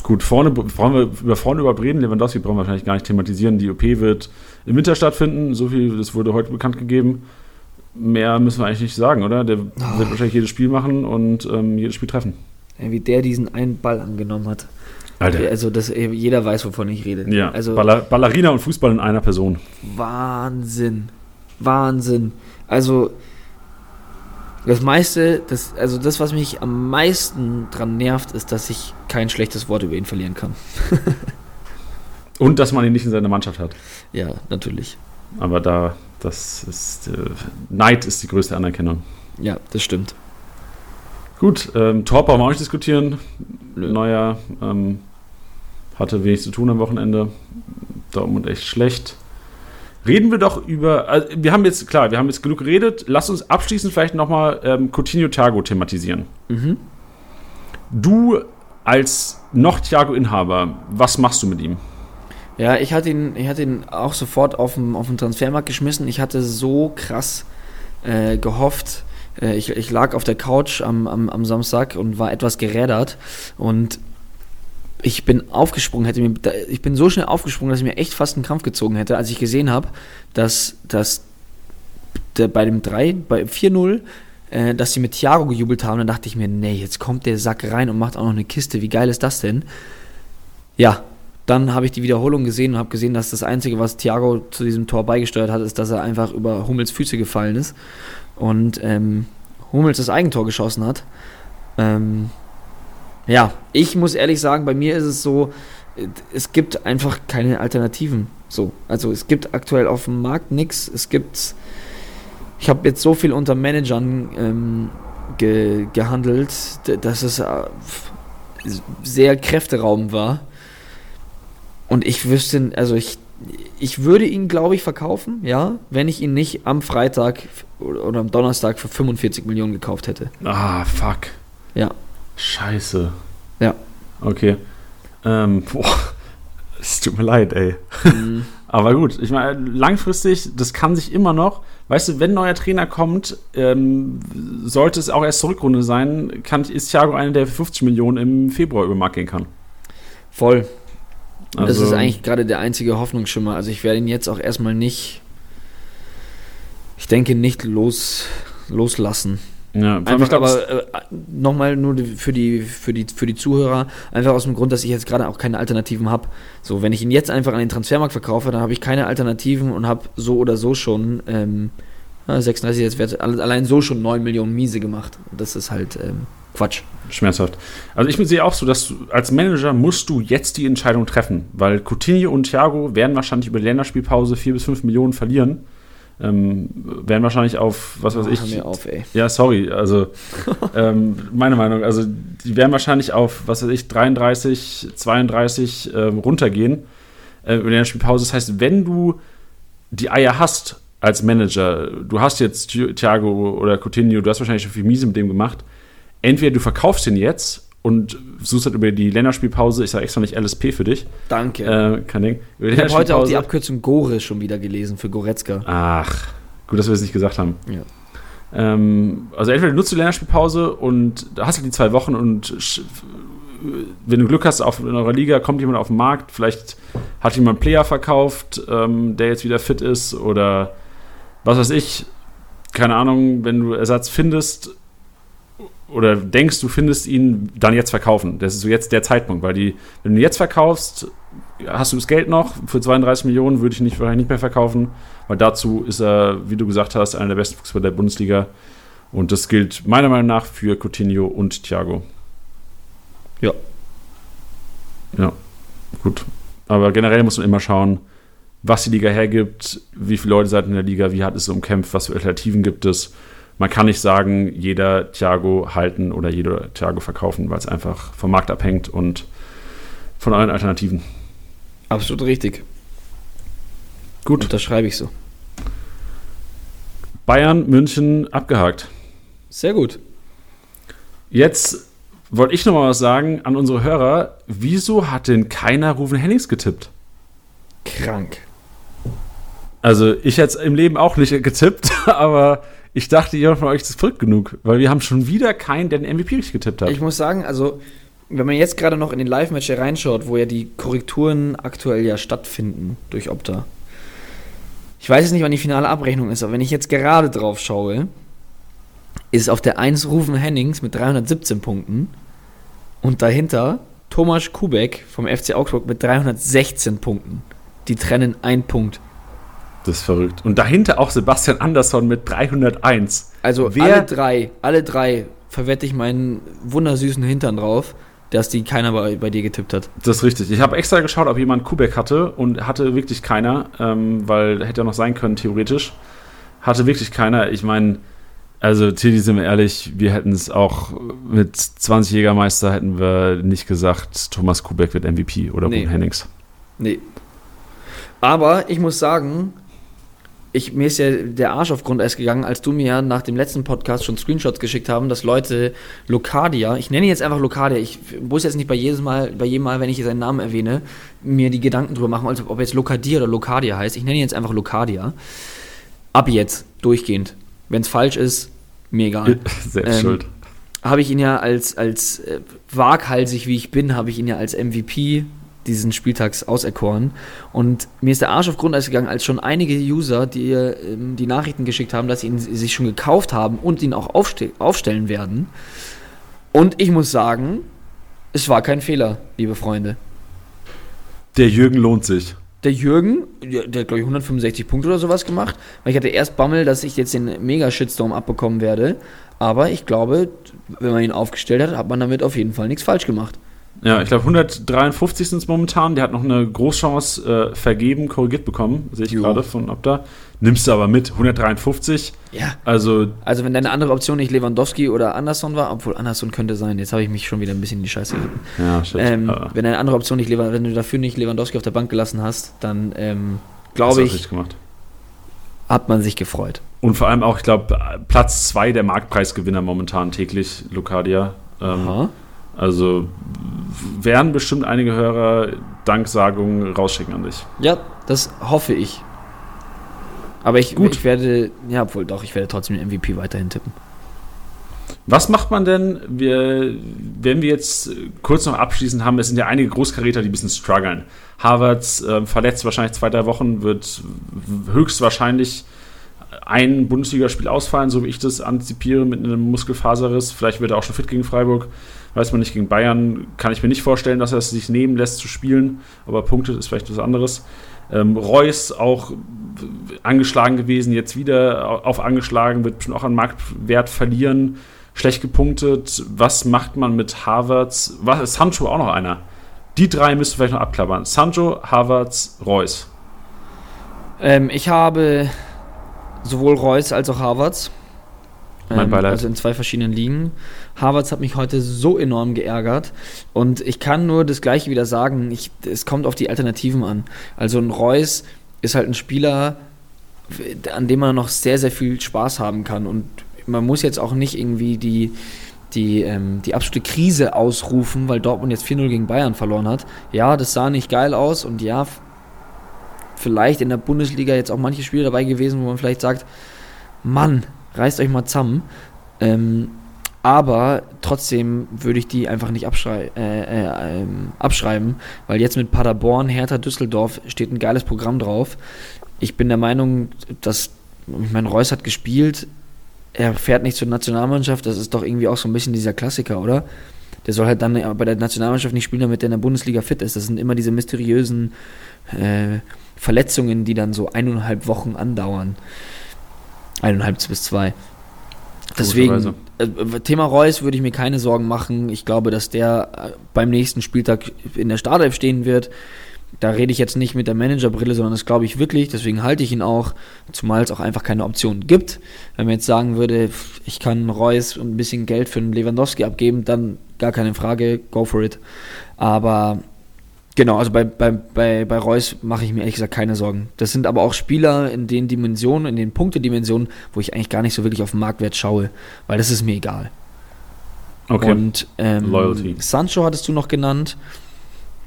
Gut, vorne, brauchen wir über vorne überhaupt reden. Lewandowski brauchen wir wahrscheinlich gar nicht thematisieren. Die OP wird im Winter stattfinden. So viel, das wurde heute bekannt gegeben. Mehr müssen wir eigentlich nicht sagen, oder? Der wird wahrscheinlich jedes Spiel machen und ähm, jedes Spiel treffen. Wie der diesen einen Ball angenommen hat. Alter. Also das, jeder weiß, wovon ich rede. Ja, also Baller, Ballerina und Fußball in einer Person. Wahnsinn. Wahnsinn. Also das meiste, das, also das, was mich am meisten dran nervt, ist, dass ich kein schlechtes Wort über ihn verlieren kann. (laughs) Und dass man ihn nicht in seiner Mannschaft hat. Ja, natürlich. Aber da, das ist, äh, Neid ist die größte Anerkennung. Ja, das stimmt. Gut, ähm, Tor brauchen wir auch nicht diskutieren. Neuer ähm, hatte wenig zu tun am Wochenende. Dortmund echt schlecht. Reden wir doch über, also wir haben jetzt, klar, wir haben jetzt genug geredet. Lass uns abschließend vielleicht nochmal ähm, Coutinho Thiago thematisieren. Mhm. Du als noch Thiago-Inhaber, was machst du mit ihm? Ja, ich hatte ihn, ich hatte ihn auch sofort auf den, auf den Transfermarkt geschmissen. Ich hatte so krass äh, gehofft. Äh, ich, ich lag auf der Couch am, am, am Samstag und war etwas gerädert. Und ich bin aufgesprungen, hätte mir, ich bin so schnell aufgesprungen, dass ich mir echt fast einen Krampf gezogen hätte, als ich gesehen habe, dass, dass der, bei dem 3, bei 4-0, äh, dass sie mit Thiago gejubelt haben. Dann dachte ich mir, nee, jetzt kommt der Sack rein und macht auch noch eine Kiste. Wie geil ist das denn? Ja, dann habe ich die Wiederholung gesehen und habe gesehen, dass das Einzige, was Thiago zu diesem Tor beigesteuert hat, ist, dass er einfach über Hummels Füße gefallen ist und ähm, Hummels das Eigentor geschossen hat. Ähm, ja, ich muss ehrlich sagen, bei mir ist es so, es gibt einfach keine Alternativen. So, also es gibt aktuell auf dem Markt nichts. Es gibt, ich habe jetzt so viel unter Managern ähm, ge, gehandelt, dass es äh, sehr kräfteraubend war. Und ich wüsste, also ich, ich würde ihn, glaube ich, verkaufen, ja, wenn ich ihn nicht am Freitag oder oder am Donnerstag für 45 Millionen gekauft hätte. Ah, fuck. Ja. Scheiße. Ja. Okay. Ähm, boah. Es tut mir leid, ey. Mhm. (laughs) Aber gut, ich meine, langfristig, das kann sich immer noch, weißt du, wenn ein neuer Trainer kommt, ähm, sollte es auch erst zur Rückrunde sein, kann, ist Thiago einer, der für 50 Millionen im Februar über den Markt gehen kann. Voll. Und das Also- ist eigentlich gerade der einzige Hoffnungsschimmer. Also ich werde ihn jetzt auch erstmal nicht, ich denke nicht los, loslassen. Ja, Einfach glaub, aber äh, nochmal nur für die, für, die, für die Zuhörer, einfach aus dem Grund, dass ich jetzt gerade auch keine Alternativen habe. So, wenn ich ihn jetzt einfach an den Transfermarkt verkaufe, dann habe ich keine Alternativen und habe so oder so schon ähm, ja, 36 jetzt wert, alle- allein so schon 9 Millionen Miese gemacht. Das ist halt ähm, Quatsch. schmerzhaft. Also ich sehe auch so, dass du als Manager musst du jetzt die Entscheidung treffen, weil Coutinho und Thiago werden wahrscheinlich über die Länderspielpause 4 bis 5 Millionen verlieren. Ähm, werden wahrscheinlich auf, was weiß ich, mir auf, ey. Ja, sorry, also (laughs) ähm, meine Meinung, also die werden wahrscheinlich auf, was weiß ich, 33, 32 ähm, runtergehen äh, über die Spielpause. Das heißt, wenn du die Eier hast als Manager, du hast jetzt Thi- Thiago oder Coutinho, du hast wahrscheinlich schon viel Miese mit dem gemacht, entweder du verkaufst ihn jetzt und suchst halt über die Länderspielpause, ich sage extra nicht LSP für dich, Danke. äh, kein Ding, ich habe heute auch die Abkürzung Gore schon wieder gelesen für Goretzka. Ach, gut, dass wir es nicht gesagt haben. Ja. Ähm, also entweder nutzt du die Länderspielpause und da hast du die zwei Wochen und wenn du Glück hast auf, in eurer Liga, kommt jemand auf den Markt, vielleicht hat jemand einen Player verkauft, ähm, der jetzt wieder fit ist oder was weiß ich, keine Ahnung, wenn du Ersatz findest oder denkst, du findest ihn, dann jetzt verkaufen. Das ist so jetzt der Zeitpunkt, weil die, wenn du jetzt verkaufst, hast du das Geld noch, für 32 Millionen würde ich nicht, wahrscheinlich nicht mehr verkaufen, weil dazu ist er, wie du gesagt hast, einer der besten Fußballer der Bundesliga. Und das gilt meiner Meinung nach für Coutinho und Thiago. Ja. Ja, gut. Aber generell muss man immer schauen, was die Liga hergibt, wie viele Leute seid in der Liga, wie hart ist es umkämpft, was für Alternativen gibt es. Man kann nicht sagen, jeder Thiago halten oder jeder Thiago verkaufen, weil es einfach vom Markt abhängt und von euren Alternativen. Absolut richtig. Gut. Das schreibe ich so. Bayern, München abgehakt. Sehr gut. Jetzt wollte ich noch mal was sagen an unsere Hörer. Wieso hat denn keiner Rufen Hennings getippt? Krank. Also, ich hätte es im Leben auch nicht getippt, (laughs) aber ich dachte, jemand von euch ist verrückt genug, weil wir haben schon wieder keinen, der den MVP richtig getippt hat. Ich muss sagen, also, wenn man jetzt gerade noch in den Live-Match reinschaut, wo ja die Korrekturen aktuell ja stattfinden durch Opta. Ich weiß jetzt nicht, wann die finale Abrechnung ist, aber wenn ich jetzt gerade drauf schaue, ist auf der 1 Rufen Hennings mit 317 Punkten und dahinter Thomas Kubek vom FC Augsburg mit 316 Punkten. Die trennen ein Punkt. Das ist verrückt. Und dahinter auch Sebastian Andersson mit 301. Also Wer- alle drei, alle drei verwette ich meinen wundersüßen Hintern drauf, dass die keiner bei, bei dir getippt hat. Das ist richtig. Ich habe extra geschaut, ob jemand Kubek hatte und hatte wirklich keiner, ähm, weil hätte ja noch sein können, theoretisch. Hatte wirklich keiner. Ich meine, also Tilly, sind wir ehrlich, wir hätten es auch mit 20 Jägermeister hätten wir nicht gesagt, Thomas Kubek wird MVP oder Nee. Ruben Hennings. Nee. Aber ich muss sagen, ich, mir ist ja der Arsch auf Grundeis gegangen, als du mir nach dem letzten Podcast schon Screenshots geschickt haben, dass Leute Locadia, ich nenne ihn jetzt einfach Locadia, ich muss jetzt nicht bei jedes Mal, bei jedem Mal, wenn ich seinen Namen erwähne, mir die Gedanken drüber machen, als ob jetzt Locadia oder Locadia heißt. Ich nenne ihn jetzt einfach Locadia. Ab jetzt, durchgehend. Wenn es falsch ist, mir egal. (laughs) Selbst Ähm, schuld. habe ich ihn ja als, als äh, waghalsig wie ich bin, habe ich ihn ja als MVP diesen Spieltags auserkoren. Und mir ist der Arsch auf Grundeis gegangen, als schon einige User, die ähm, die Nachrichten geschickt haben, dass sie ihn sich schon gekauft haben und ihn auch aufste aufstellen werden. Und ich muss sagen, es war kein Fehler, liebe Freunde. Der Jürgen lohnt sich. Der Jürgen, der, der hat glaube ich 165 Punkte oder sowas gemacht, weil ich hatte erst Bammel, dass ich jetzt den Mega-Shitstorm abbekommen werde. Aber ich glaube, wenn man ihn aufgestellt hat, hat man damit auf jeden Fall nichts falsch gemacht. Ja, ich glaube 153 sind es momentan. Der hat noch eine Großchance äh, vergeben, korrigiert bekommen, sehe ich gerade von Opta. Nimmst du aber mit, 153. Ja. Also Also wenn deine andere Option nicht Lewandowski oder Anderson war, obwohl Anderson könnte sein, jetzt habe ich mich schon wieder ein bisschen in die Scheiße geritten. Ja, shit. Ähm, Aber wenn deine andere Option nicht wenn du dafür nicht Lewandowski auf der Bank gelassen hast, dann ähm, glaube ich, hat man sich gefreut. Und vor allem auch, ich glaube, Platz 2 der Marktpreisgewinner momentan täglich, Locadia. Ähm, Aha. Also werden bestimmt einige Hörer Danksagungen rausschicken an dich. Ja, das hoffe ich. Aber ich, Gut. ich werde, ja, obwohl doch, ich werde trotzdem den MVP weiterhin tippen. Was macht man denn, wir, wenn wir jetzt kurz noch abschließend haben, es sind ja einige Großkaräter, die ein bisschen strugglen. Harvards äh, verletzt wahrscheinlich zwei, drei Wochen, wird höchstwahrscheinlich ein Bundesligaspiel ausfallen, so wie ich das antizipiere, mit einem Muskelfaserriss. Vielleicht wird er auch schon fit gegen Freiburg. Weiß man nicht, gegen Bayern kann ich mir nicht vorstellen, dass er es sich nehmen lässt zu spielen, aber punktet ist vielleicht was anderes. Ähm, Reus auch angeschlagen gewesen, jetzt wieder au- auf angeschlagen, wird schon auch an Marktwert verlieren, schlecht gepunktet. Was macht man mit Havertz? Was ist Sancho auch noch einer? Die drei müsst ihr vielleicht noch abklappern. Sancho, Havertz, Reus. Ähm, ich habe sowohl Reus als auch Havertz. Mein Beileid. Also in zwei verschiedenen Ligen. Havertz hat mich heute so enorm geärgert. Und ich kann nur das Gleiche wieder sagen. Ich, es kommt auf die Alternativen an. Also ein Reus ist halt ein Spieler, an dem man noch sehr, sehr viel Spaß haben kann. Und man muss jetzt auch nicht irgendwie die, die, ähm, die absolute Krise ausrufen, weil Dortmund jetzt 4-0 gegen Bayern verloren hat. Ja, das sah nicht geil aus und ja, vielleicht in der Bundesliga jetzt auch manche Spiele dabei gewesen, wo man vielleicht sagt, Mann, reißt euch mal zusammen. Ähm, aber trotzdem würde ich die einfach nicht abschrei äh, äh, ähm, abschreiben, weil jetzt mit Paderborn, Hertha, Düsseldorf steht ein geiles Programm drauf. Ich bin der Meinung, dass, ich meine, Reus hat gespielt, er fährt nicht zur Nationalmannschaft, das ist doch irgendwie auch so ein bisschen dieser Klassiker, oder? Der soll halt dann bei der Nationalmannschaft nicht spielen, damit er in der Bundesliga fit ist. Das sind immer diese mysteriösen äh, Verletzungen, die dann so eineinhalb Wochen andauern. Eineinhalb bis zwei. Deswegen, äh, Thema Reus würde ich mir keine Sorgen machen. Ich glaube, dass der äh, beim nächsten Spieltag in der Startelf stehen wird. Da rede ich jetzt nicht mit der Managerbrille, sondern das glaube ich wirklich. Deswegen halte ich ihn auch, zumal es auch einfach keine Option gibt. Wenn man jetzt sagen würde, ich kann Reus ein bisschen Geld für einen Lewandowski abgeben, dann gar keine Frage, go for it. Aber Genau, also bei, bei, bei, bei Reus mache ich mir ehrlich gesagt keine Sorgen. Das sind aber auch Spieler in den Dimensionen, in den Punktedimensionen, wo ich eigentlich gar nicht so wirklich auf den Marktwert schaue, weil das ist mir egal. Okay. Und ähm, Loyalty. Sancho hattest du noch genannt.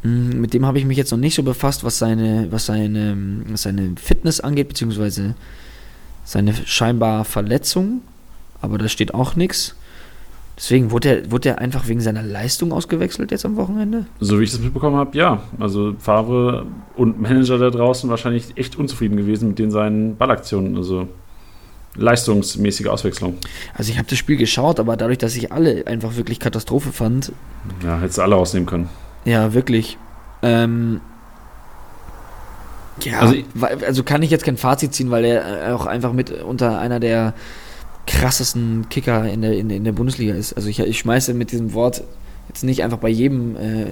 Mm, Mit dem habe ich mich jetzt noch nicht so befasst, was seine, was seine, was seine Fitness angeht, beziehungsweise seine scheinbar Verletzung. Aber da steht auch nichts. Deswegen wurde er, wurde er einfach wegen seiner Leistung ausgewechselt jetzt am Wochenende? So wie ich das mitbekommen habe, ja. Also Favre und Manager da draußen wahrscheinlich echt unzufrieden gewesen mit den seinen Ballaktionen. Also leistungsmäßige Auswechslung. Also ich habe das Spiel geschaut, aber dadurch, dass ich alle einfach wirklich Katastrophe fand, Ja, hättest du alle rausnehmen können. Ja, wirklich. Ähm, ja, Also- also, kann ich jetzt kein Fazit ziehen, weil er äh, auch einfach mit unter einer der krassesten Kicker in der, in, in der Bundesliga ist. Also ich, ich schmeiße mit diesem Wort jetzt nicht einfach bei jedem, äh,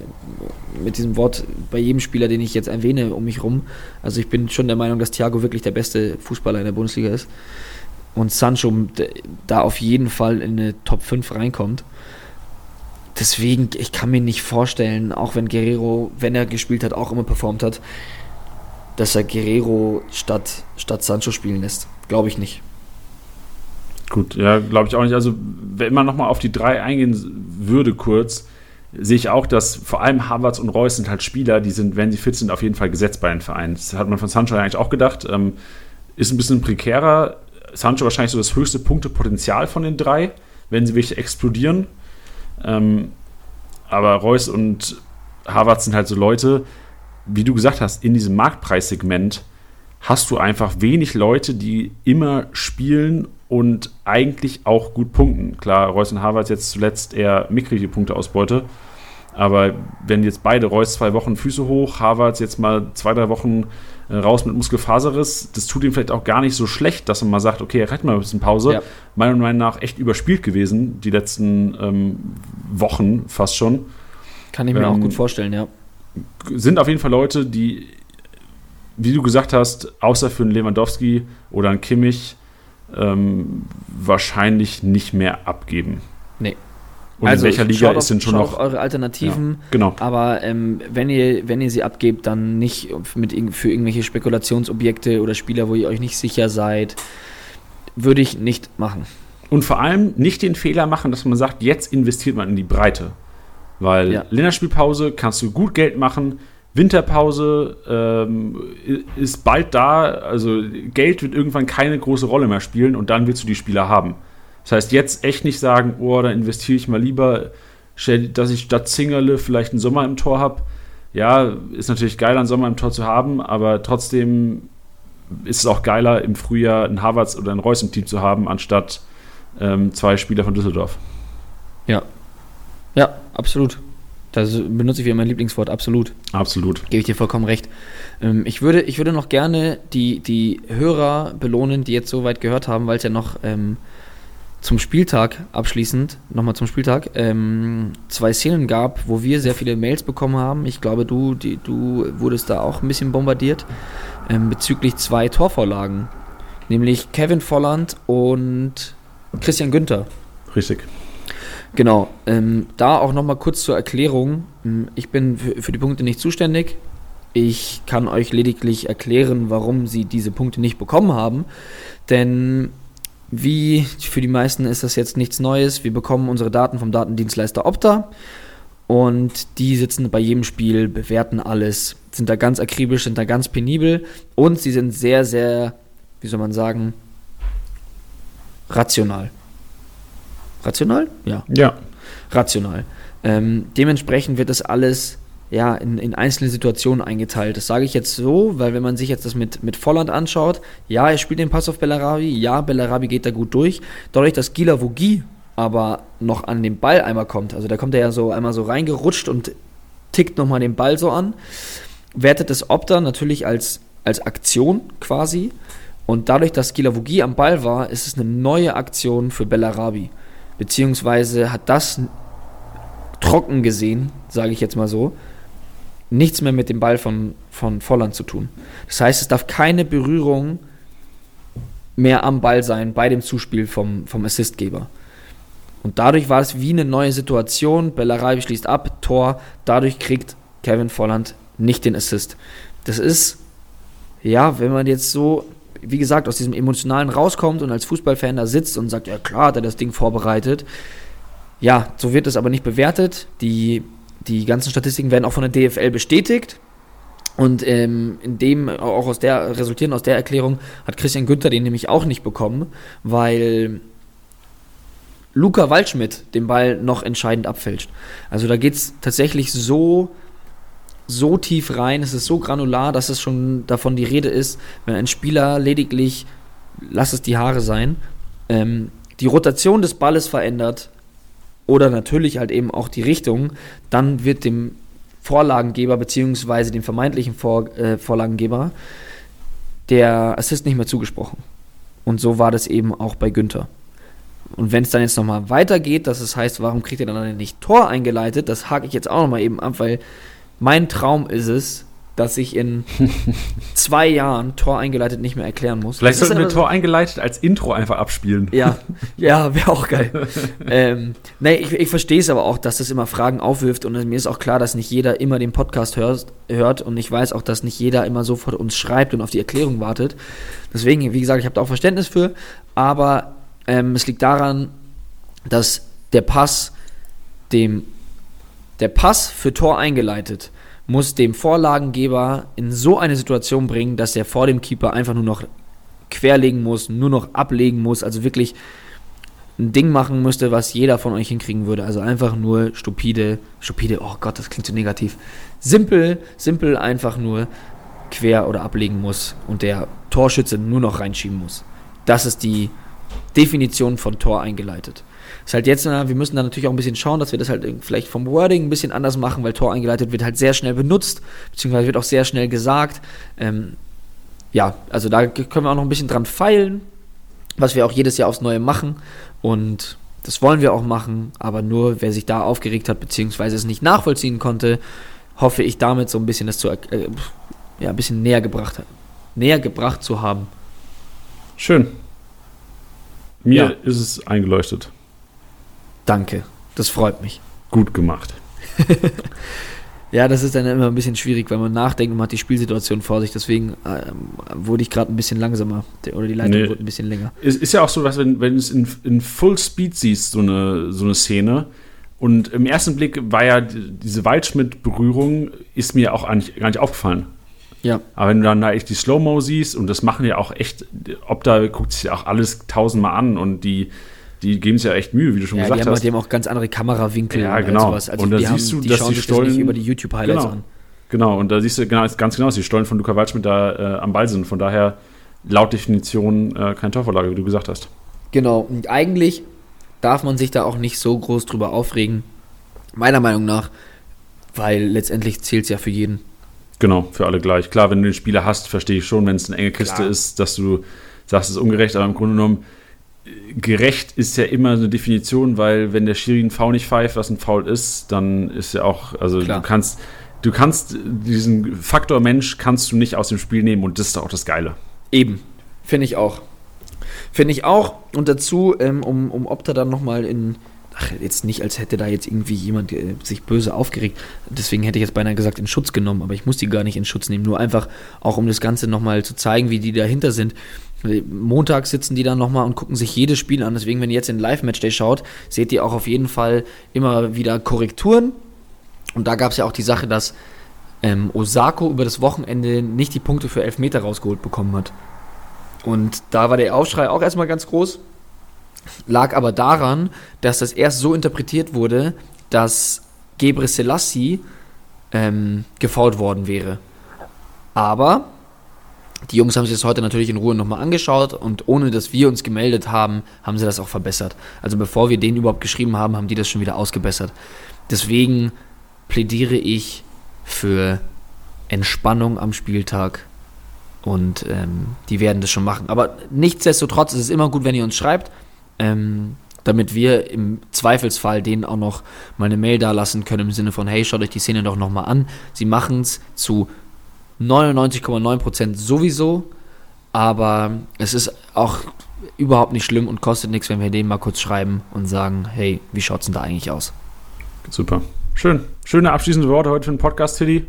mit diesem Wort bei jedem Spieler, den ich jetzt erwähne, um mich rum. Also ich bin schon der Meinung, dass Thiago wirklich der beste Fußballer in der Bundesliga ist. Und Sancho da auf jeden Fall in eine Top 5 reinkommt. Deswegen, ich kann mir nicht vorstellen, auch wenn Guerrero, wenn er gespielt hat, auch immer performt hat, dass er Guerrero statt, statt Sancho spielen lässt. Glaube ich nicht. Gut, ja, glaube ich auch nicht. Also, wenn man nochmal auf die drei eingehen würde, kurz, sehe ich auch, dass vor allem Havertz und Reus sind halt Spieler, die sind, wenn sie fit sind, auf jeden Fall gesetzt bei den Vereinen. Das hat man von Sancho eigentlich auch gedacht. Ähm, ist ein bisschen prekärer. Sancho wahrscheinlich so das höchste Punktepotenzial von den drei, wenn sie wirklich explodieren. Ähm, aber Reus und Havertz sind halt so Leute, wie du gesagt hast, in diesem Marktpreissegment hast du einfach wenig Leute, die immer spielen und eigentlich auch gut punkten. Klar, Reus und Havertz jetzt zuletzt eher mickrige Punkteausbeute. Aber wenn jetzt beide, Reus zwei Wochen Füße hoch, Havertz jetzt mal zwei, drei Wochen äh, raus mit Muskelfaserriss, das tut ihm vielleicht auch gar nicht so schlecht, dass man mal sagt, okay, er hat mal ein bisschen Pause. Ja. Meiner Meinung nach echt überspielt gewesen, die letzten ähm, Wochen fast schon. Kann ich mir auch Ähm, gut vorstellen, ja. Sind auf jeden Fall Leute, die, wie du gesagt hast, außer für einen Lewandowski oder einen Kimmich, ähm, wahrscheinlich nicht mehr abgeben. Nee. Und in welcher Liga ist denn schon noch. eure Alternativen. Genau. Aber ähm, wenn, ihr, wenn ihr sie abgebt, dann nicht mit, für irgendwelche Spekulationsobjekte oder Spieler, wo ihr euch nicht sicher seid. Würde ich nicht machen. Und vor allem nicht den Fehler machen, dass man sagt, jetzt investiert man in die Breite. Weil Ja. Länderspielpause kannst du gut Geld machen. Winterpause ähm, ist bald da. Also Geld wird irgendwann keine große Rolle mehr spielen und dann willst du die Spieler haben. Das heißt, jetzt echt nicht sagen, oh, da investiere ich mal lieber, dass ich statt Zingerle vielleicht einen Sommer im Tor habe. Ja, ist natürlich geil, einen Sommer im Tor zu haben, aber trotzdem ist es auch geiler, im Frühjahr einen Havertz oder einen Reus im Team zu haben, anstatt ähm, zwei Spieler von Düsseldorf. Ja. Ja, absolut. Das benutze ich wie mein Lieblingswort, absolut. Absolut. Gebe ich dir vollkommen recht. Ähm, ich, würde, ich würde noch gerne die, die Hörer belohnen, die jetzt so weit gehört haben, weil es ja noch ähm, zum Spieltag abschließend, nochmal zum Spieltag, ähm, zwei Szenen gab, wo wir sehr viele Mails bekommen haben. Ich glaube, du, die, du wurdest da auch ein bisschen bombardiert ähm, bezüglich zwei Torvorlagen. Nämlich Kevin Volland und Christian Günther. Richtig. Genau, ähm, da auch nochmal kurz zur Erklärung. Ähm, Ich bin für, für die Punkte nicht zuständig. Ich kann euch lediglich erklären, warum sie diese Punkte nicht bekommen haben. Denn wie für die meisten ist das jetzt nichts Neues. Wir bekommen unsere Daten vom Datendienstleister Opta und die sitzen bei jedem Spiel, bewerten alles, sind da ganz akribisch, sind da ganz penibel und sie sind sehr, sehr, wie soll man sagen, rational. Rational? Ja Ja. rational. Ähm, dementsprechend wird das alles ja, in, in einzelne Situationen eingeteilt. Das sage ich jetzt so, weil wenn man sich jetzt das mit, mit Volland anschaut, ja, er spielt den Pass auf Bellarabi, ja, Bellarabi geht da gut durch. Dadurch, dass Gila Vogie aber noch an den Ball einmal kommt, also da kommt er ja so einmal so reingerutscht und tickt nochmal den Ball so an, wertet das Opta natürlich als, als Aktion quasi. Und dadurch, dass Gila Vogie am Ball war, ist es eine neue Aktion für Bellarabi. Beziehungsweise hat das trocken gesehen, sage ich jetzt mal so, nichts mehr mit dem Ball von, von Volland zu tun. Das heißt, es darf keine Berührung mehr am Ball sein bei dem Zuspiel vom, vom Assistgeber. Und dadurch war es wie eine neue Situation. Bellarabi schließt ab, Tor. Dadurch kriegt Kevin Volland nicht den Assist. Das ist, ja, wenn man jetzt so, wie gesagt, aus diesem Emotionalen rauskommt und als Fußballfan da sitzt und sagt, ja klar, hat er das Ding vorbereitet. Ja, so wird es aber nicht bewertet. Die, die ganzen Statistiken werden auch von der DFL bestätigt. Und ähm, in dem, auch aus der, resultierend aus der Erklärung, hat Christian Günther den nämlich auch nicht bekommen, weil Luca Waldschmidt den Ball noch entscheidend abfälscht. Also da geht es tatsächlich so, so tief rein, es ist so granular, dass es schon davon die Rede ist, wenn ein Spieler lediglich, lass es die Haare sein, ähm, die Rotation des Balles verändert oder natürlich halt eben auch die Richtung, dann wird dem Vorlagengeber beziehungsweise dem vermeintlichen Vor äh, Vorlagengeber der Assist nicht mehr zugesprochen. Und so war das eben auch bei Günther. Und wenn es dann jetzt nochmal weitergeht, dass es heißt, warum kriegt er dann nicht Tor eingeleitet, das hake ich jetzt auch nochmal eben ab, weil mein Traum ist es, dass ich in (laughs) zwei Jahren Tor eingeleitet nicht mehr erklären muss. Vielleicht sollten wir Tor eingeleitet als Intro einfach abspielen. Ja, (laughs) ja, wäre auch geil. (laughs) ähm, nee, ich, ich verstehe es aber auch, dass das immer Fragen aufwirft und mir ist auch klar, dass nicht jeder immer den Podcast hört, hört und ich weiß auch, dass nicht jeder immer sofort uns schreibt und auf die Erklärung wartet. Deswegen, wie gesagt, ich habe da auch Verständnis für, aber ähm, es liegt daran, dass der Pass dem der Pass für Tor eingeleitet muss dem Vorlagengeber in so eine Situation bringen, dass er vor dem Keeper einfach nur noch querlegen muss, nur noch ablegen muss, also wirklich ein Ding machen müsste, was jeder von euch hinkriegen würde. Also einfach nur stupide, stupide, oh Gott, das klingt so negativ. Simpel, simpel einfach nur quer oder ablegen muss und der Torschütze nur noch reinschieben muss. Das ist die Definition von Tor eingeleitet. Ist halt jetzt, na, wir müssen da natürlich auch ein bisschen schauen, dass wir das halt vielleicht vom Wording ein bisschen anders machen, weil Tor eingeleitet wird halt sehr schnell benutzt, beziehungsweise wird auch sehr schnell gesagt. Ähm, ja, also da können wir auch noch ein bisschen dran feilen, was wir auch jedes Jahr aufs Neue machen. Und das wollen wir auch machen, aber nur wer sich da aufgeregt hat, beziehungsweise es nicht nachvollziehen konnte, hoffe ich damit so ein bisschen das zu, äh, ja, ein bisschen näher gebracht, näher gebracht zu haben. Schön. Mir Ja. ist es eingeleuchtet. Danke, das freut mich. Gut gemacht. (laughs) Ja, das ist dann immer ein bisschen schwierig, weil man nachdenkt und man hat die Spielsituation vor sich. Deswegen ähm, wurde ich gerade ein bisschen langsamer Der- oder die Leitung Nee. wurde ein bisschen länger. Es ist ja auch so, dass wenn, wenn du es in, in Full Speed siehst, so eine, so eine Szene, und im ersten Blick war ja die- diese Waldschmidt-Berührung, ist mir auch eigentlich gar nicht aufgefallen. Ja, Aber wenn du dann da echt die Slow-Mo siehst, und das machen ja auch echt, ob da guckt sich ja auch alles tausendmal an und die, die geben sich ja echt Mühe, wie du schon ja die, gesagt haben, hast. die haben auch ganz andere Kamerawinkel Ja, und genau. sowas. Also Und da die, siehst haben, du, die dass schauen die sich das nicht Stollen- über die YouTube-Highlights Genau. an. Genau, und da siehst du genau, ganz genau, dass die Stollen von Luca Waldschmidt da äh, am Ball sind. Von daher laut Definition äh, keine Torvorlage, wie du gesagt hast. Genau, und eigentlich darf man sich da auch nicht so groß drüber aufregen, meiner Meinung nach, weil letztendlich zählt es ja für jeden. Genau, für alle gleich. Klar, wenn du den Spieler hast, verstehe ich schon, wenn es eine enge Kiste Klar. ist, dass du sagst, es ist ungerecht, aber im Grunde genommen, gerecht ist ja immer eine Definition, weil wenn der Schiri ein Foul nicht pfeift, was ein Foul ist, dann ist ja auch, also Klar. du kannst, du kannst diesen Faktor Mensch kannst du nicht aus dem Spiel nehmen und das ist auch das Geile. Eben, finde ich auch. Finde ich auch. Und dazu, ähm, um, um Opta dann nochmal in. Ach, jetzt nicht, als hätte da jetzt irgendwie jemand äh, sich böse aufgeregt. Deswegen hätte ich jetzt beinahe gesagt, in Schutz genommen, aber ich muss die gar nicht in Schutz nehmen. Nur einfach auch, um das Ganze nochmal zu zeigen, wie die dahinter sind. Montag sitzen die dann nochmal und gucken sich jedes Spiel an. Deswegen, wenn ihr jetzt in Live-Matchday schaut, seht ihr auch auf jeden Fall immer wieder Korrekturen. Und da gab es ja auch die Sache, dass ähm, Osako über das Wochenende nicht die Punkte für Elfmeter rausgeholt bekommen hat. Und da war der Aufschrei auch erstmal ganz groß. Lag aber daran, dass das erst so interpretiert wurde, dass Gebre Selassie ähm, gefault worden wäre. Aber die Jungs haben sich das heute natürlich in Ruhe nochmal angeschaut und ohne dass wir uns gemeldet haben, haben sie das auch verbessert. Also bevor wir denen überhaupt geschrieben haben, haben die das schon wieder ausgebessert. Deswegen plädiere ich für Entspannung am Spieltag und ähm, die werden das schon machen. Aber nichtsdestotrotz ist es immer gut, wenn ihr uns schreibt, ähm, damit wir im Zweifelsfall denen auch noch mal eine Mail da lassen können im Sinne von, hey, schaut euch die Szene doch nochmal an. Sie machen es zu 99,9% sowieso, aber es ist auch überhaupt nicht schlimm und kostet nichts, wenn wir denen mal kurz schreiben und sagen, hey, wie schaut's denn da eigentlich aus? Super. Schön. Schöne abschließende Worte heute für den Podcast, Tilly.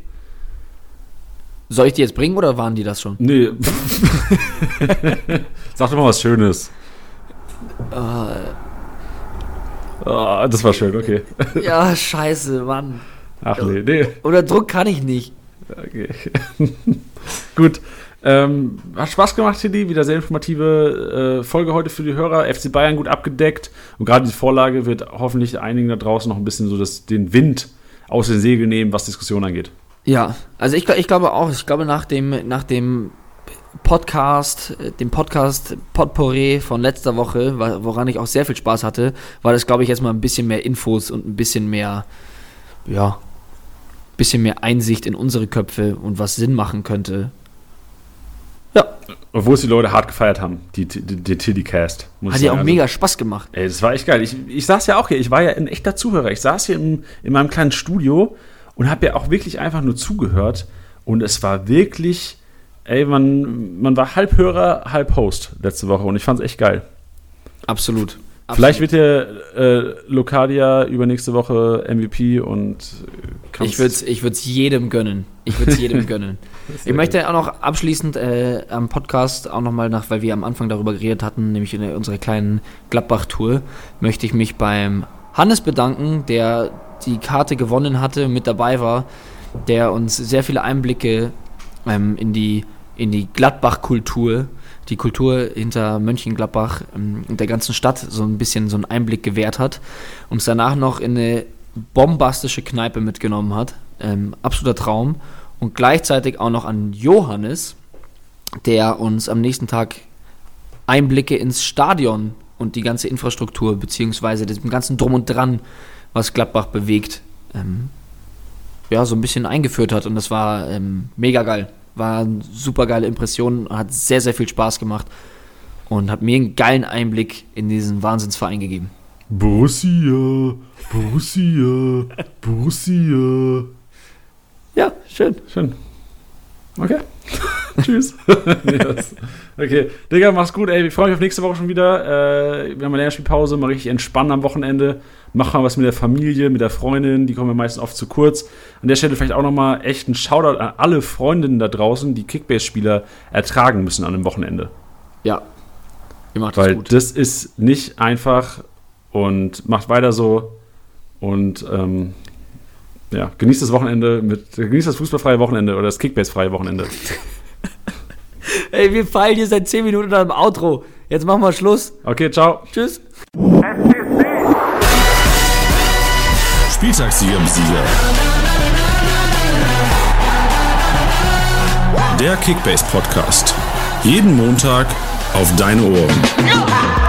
Soll ich die jetzt bringen oder waren die das schon? Nee. (laughs) Sag doch mal was Schönes. Ah, das war schön, okay. Ja, scheiße, Mann. Ach nee, nee. Oder Druck kann ich nicht. Okay. (laughs) Gut. Ähm, hat Spaß gemacht, Tilly. Wieder sehr informative äh, Folge heute für die Hörer. FC Bayern gut abgedeckt. Und gerade die Vorlage wird hoffentlich einigen da draußen noch ein bisschen so das, den Wind aus den Segeln nehmen, was Diskussion angeht. Ja, also ich, ich glaube auch, ich glaube nach dem, nach dem Podcast, äh, dem Podcast Potpourri von letzter Woche, woran ich auch sehr viel Spaß hatte, war das, glaube ich, jetzt mal ein bisschen mehr Infos und ein bisschen mehr, ja, bisschen mehr Einsicht in unsere Köpfe und was Sinn machen könnte. Ja, Obwohl es die Leute hart gefeiert haben, die, die, die Tilly-Cast. hat ja auch sagen. mega Spaß gemacht. Ey, das war echt geil. Ich, ich saß ja auch hier, ich war ja ein echter Zuhörer. Ich saß hier in, in meinem kleinen Studio und habe ja auch wirklich einfach nur zugehört. Und es war wirklich, ey, man, man war halb Hörer, halb Host letzte Woche und ich fand es echt geil. Absolut. Vielleicht wird der äh, Locadia übernächste Woche MVP und äh, Ich würde es ich würd's jedem gönnen. Ich würde es jedem (laughs) gönnen. Ich möchte auch noch abschließend äh, am Podcast auch nochmal nach, weil wir am Anfang darüber geredet hatten, nämlich in der, unserer kleinen Gladbach-Tour, möchte ich mich beim Hannes bedanken, der die Karte gewonnen hatte, mit dabei war, der uns sehr viele Einblicke ähm, in die, in die Gladbach-Kultur, die Kultur hinter Mönchengladbach ähm, und der ganzen Stadt so ein bisschen so einen Einblick gewährt hat, uns danach noch in eine bombastische Kneipe mitgenommen hat. Ähm, absoluter Traum. Und gleichzeitig auch noch an Johannes, der uns am nächsten Tag Einblicke ins Stadion und die ganze Infrastruktur, beziehungsweise dem ganzen Drum und Dran, was Gladbach bewegt, ähm, ja, so ein bisschen eingeführt hat. Und das war ähm, mega geil. War eine super geile Impression, hat sehr, sehr viel Spaß gemacht und hat mir einen geilen Einblick in diesen Wahnsinnsverein gegeben. Borussia, Borussia, Borussia. Ja, schön. Schön. Okay. (laughs) Tschüss. Das, okay. Digga, mach's gut, ey. Ich freue mich auf nächste Woche schon wieder. Äh, wir haben eine Länderspielpause, mal richtig entspannen am Wochenende. Mach mal was mit der Familie, mit der Freundin. Die kommen ja meistens oft zu kurz. An der Stelle vielleicht auch nochmal echt ein Shoutout an alle Freundinnen da draußen, die Kickbase-Spieler ertragen müssen an einem Wochenende. Ja. Ihr macht das Weil gut. das ist nicht einfach und macht weiter so. Und ähm, ja, genießt das Wochenende mit, genießt das fußballfreie Wochenende oder das Kickbase-freie Wochenende. (laughs) Ey, wir fallen hier seit 10 Minuten am Outro. Jetzt machen wir Schluss. Okay, ciao. Tschüss. Spieltagssieger im Sieger. Der Kickbase Podcast. Jeden Montag auf deine Ohren. Ja!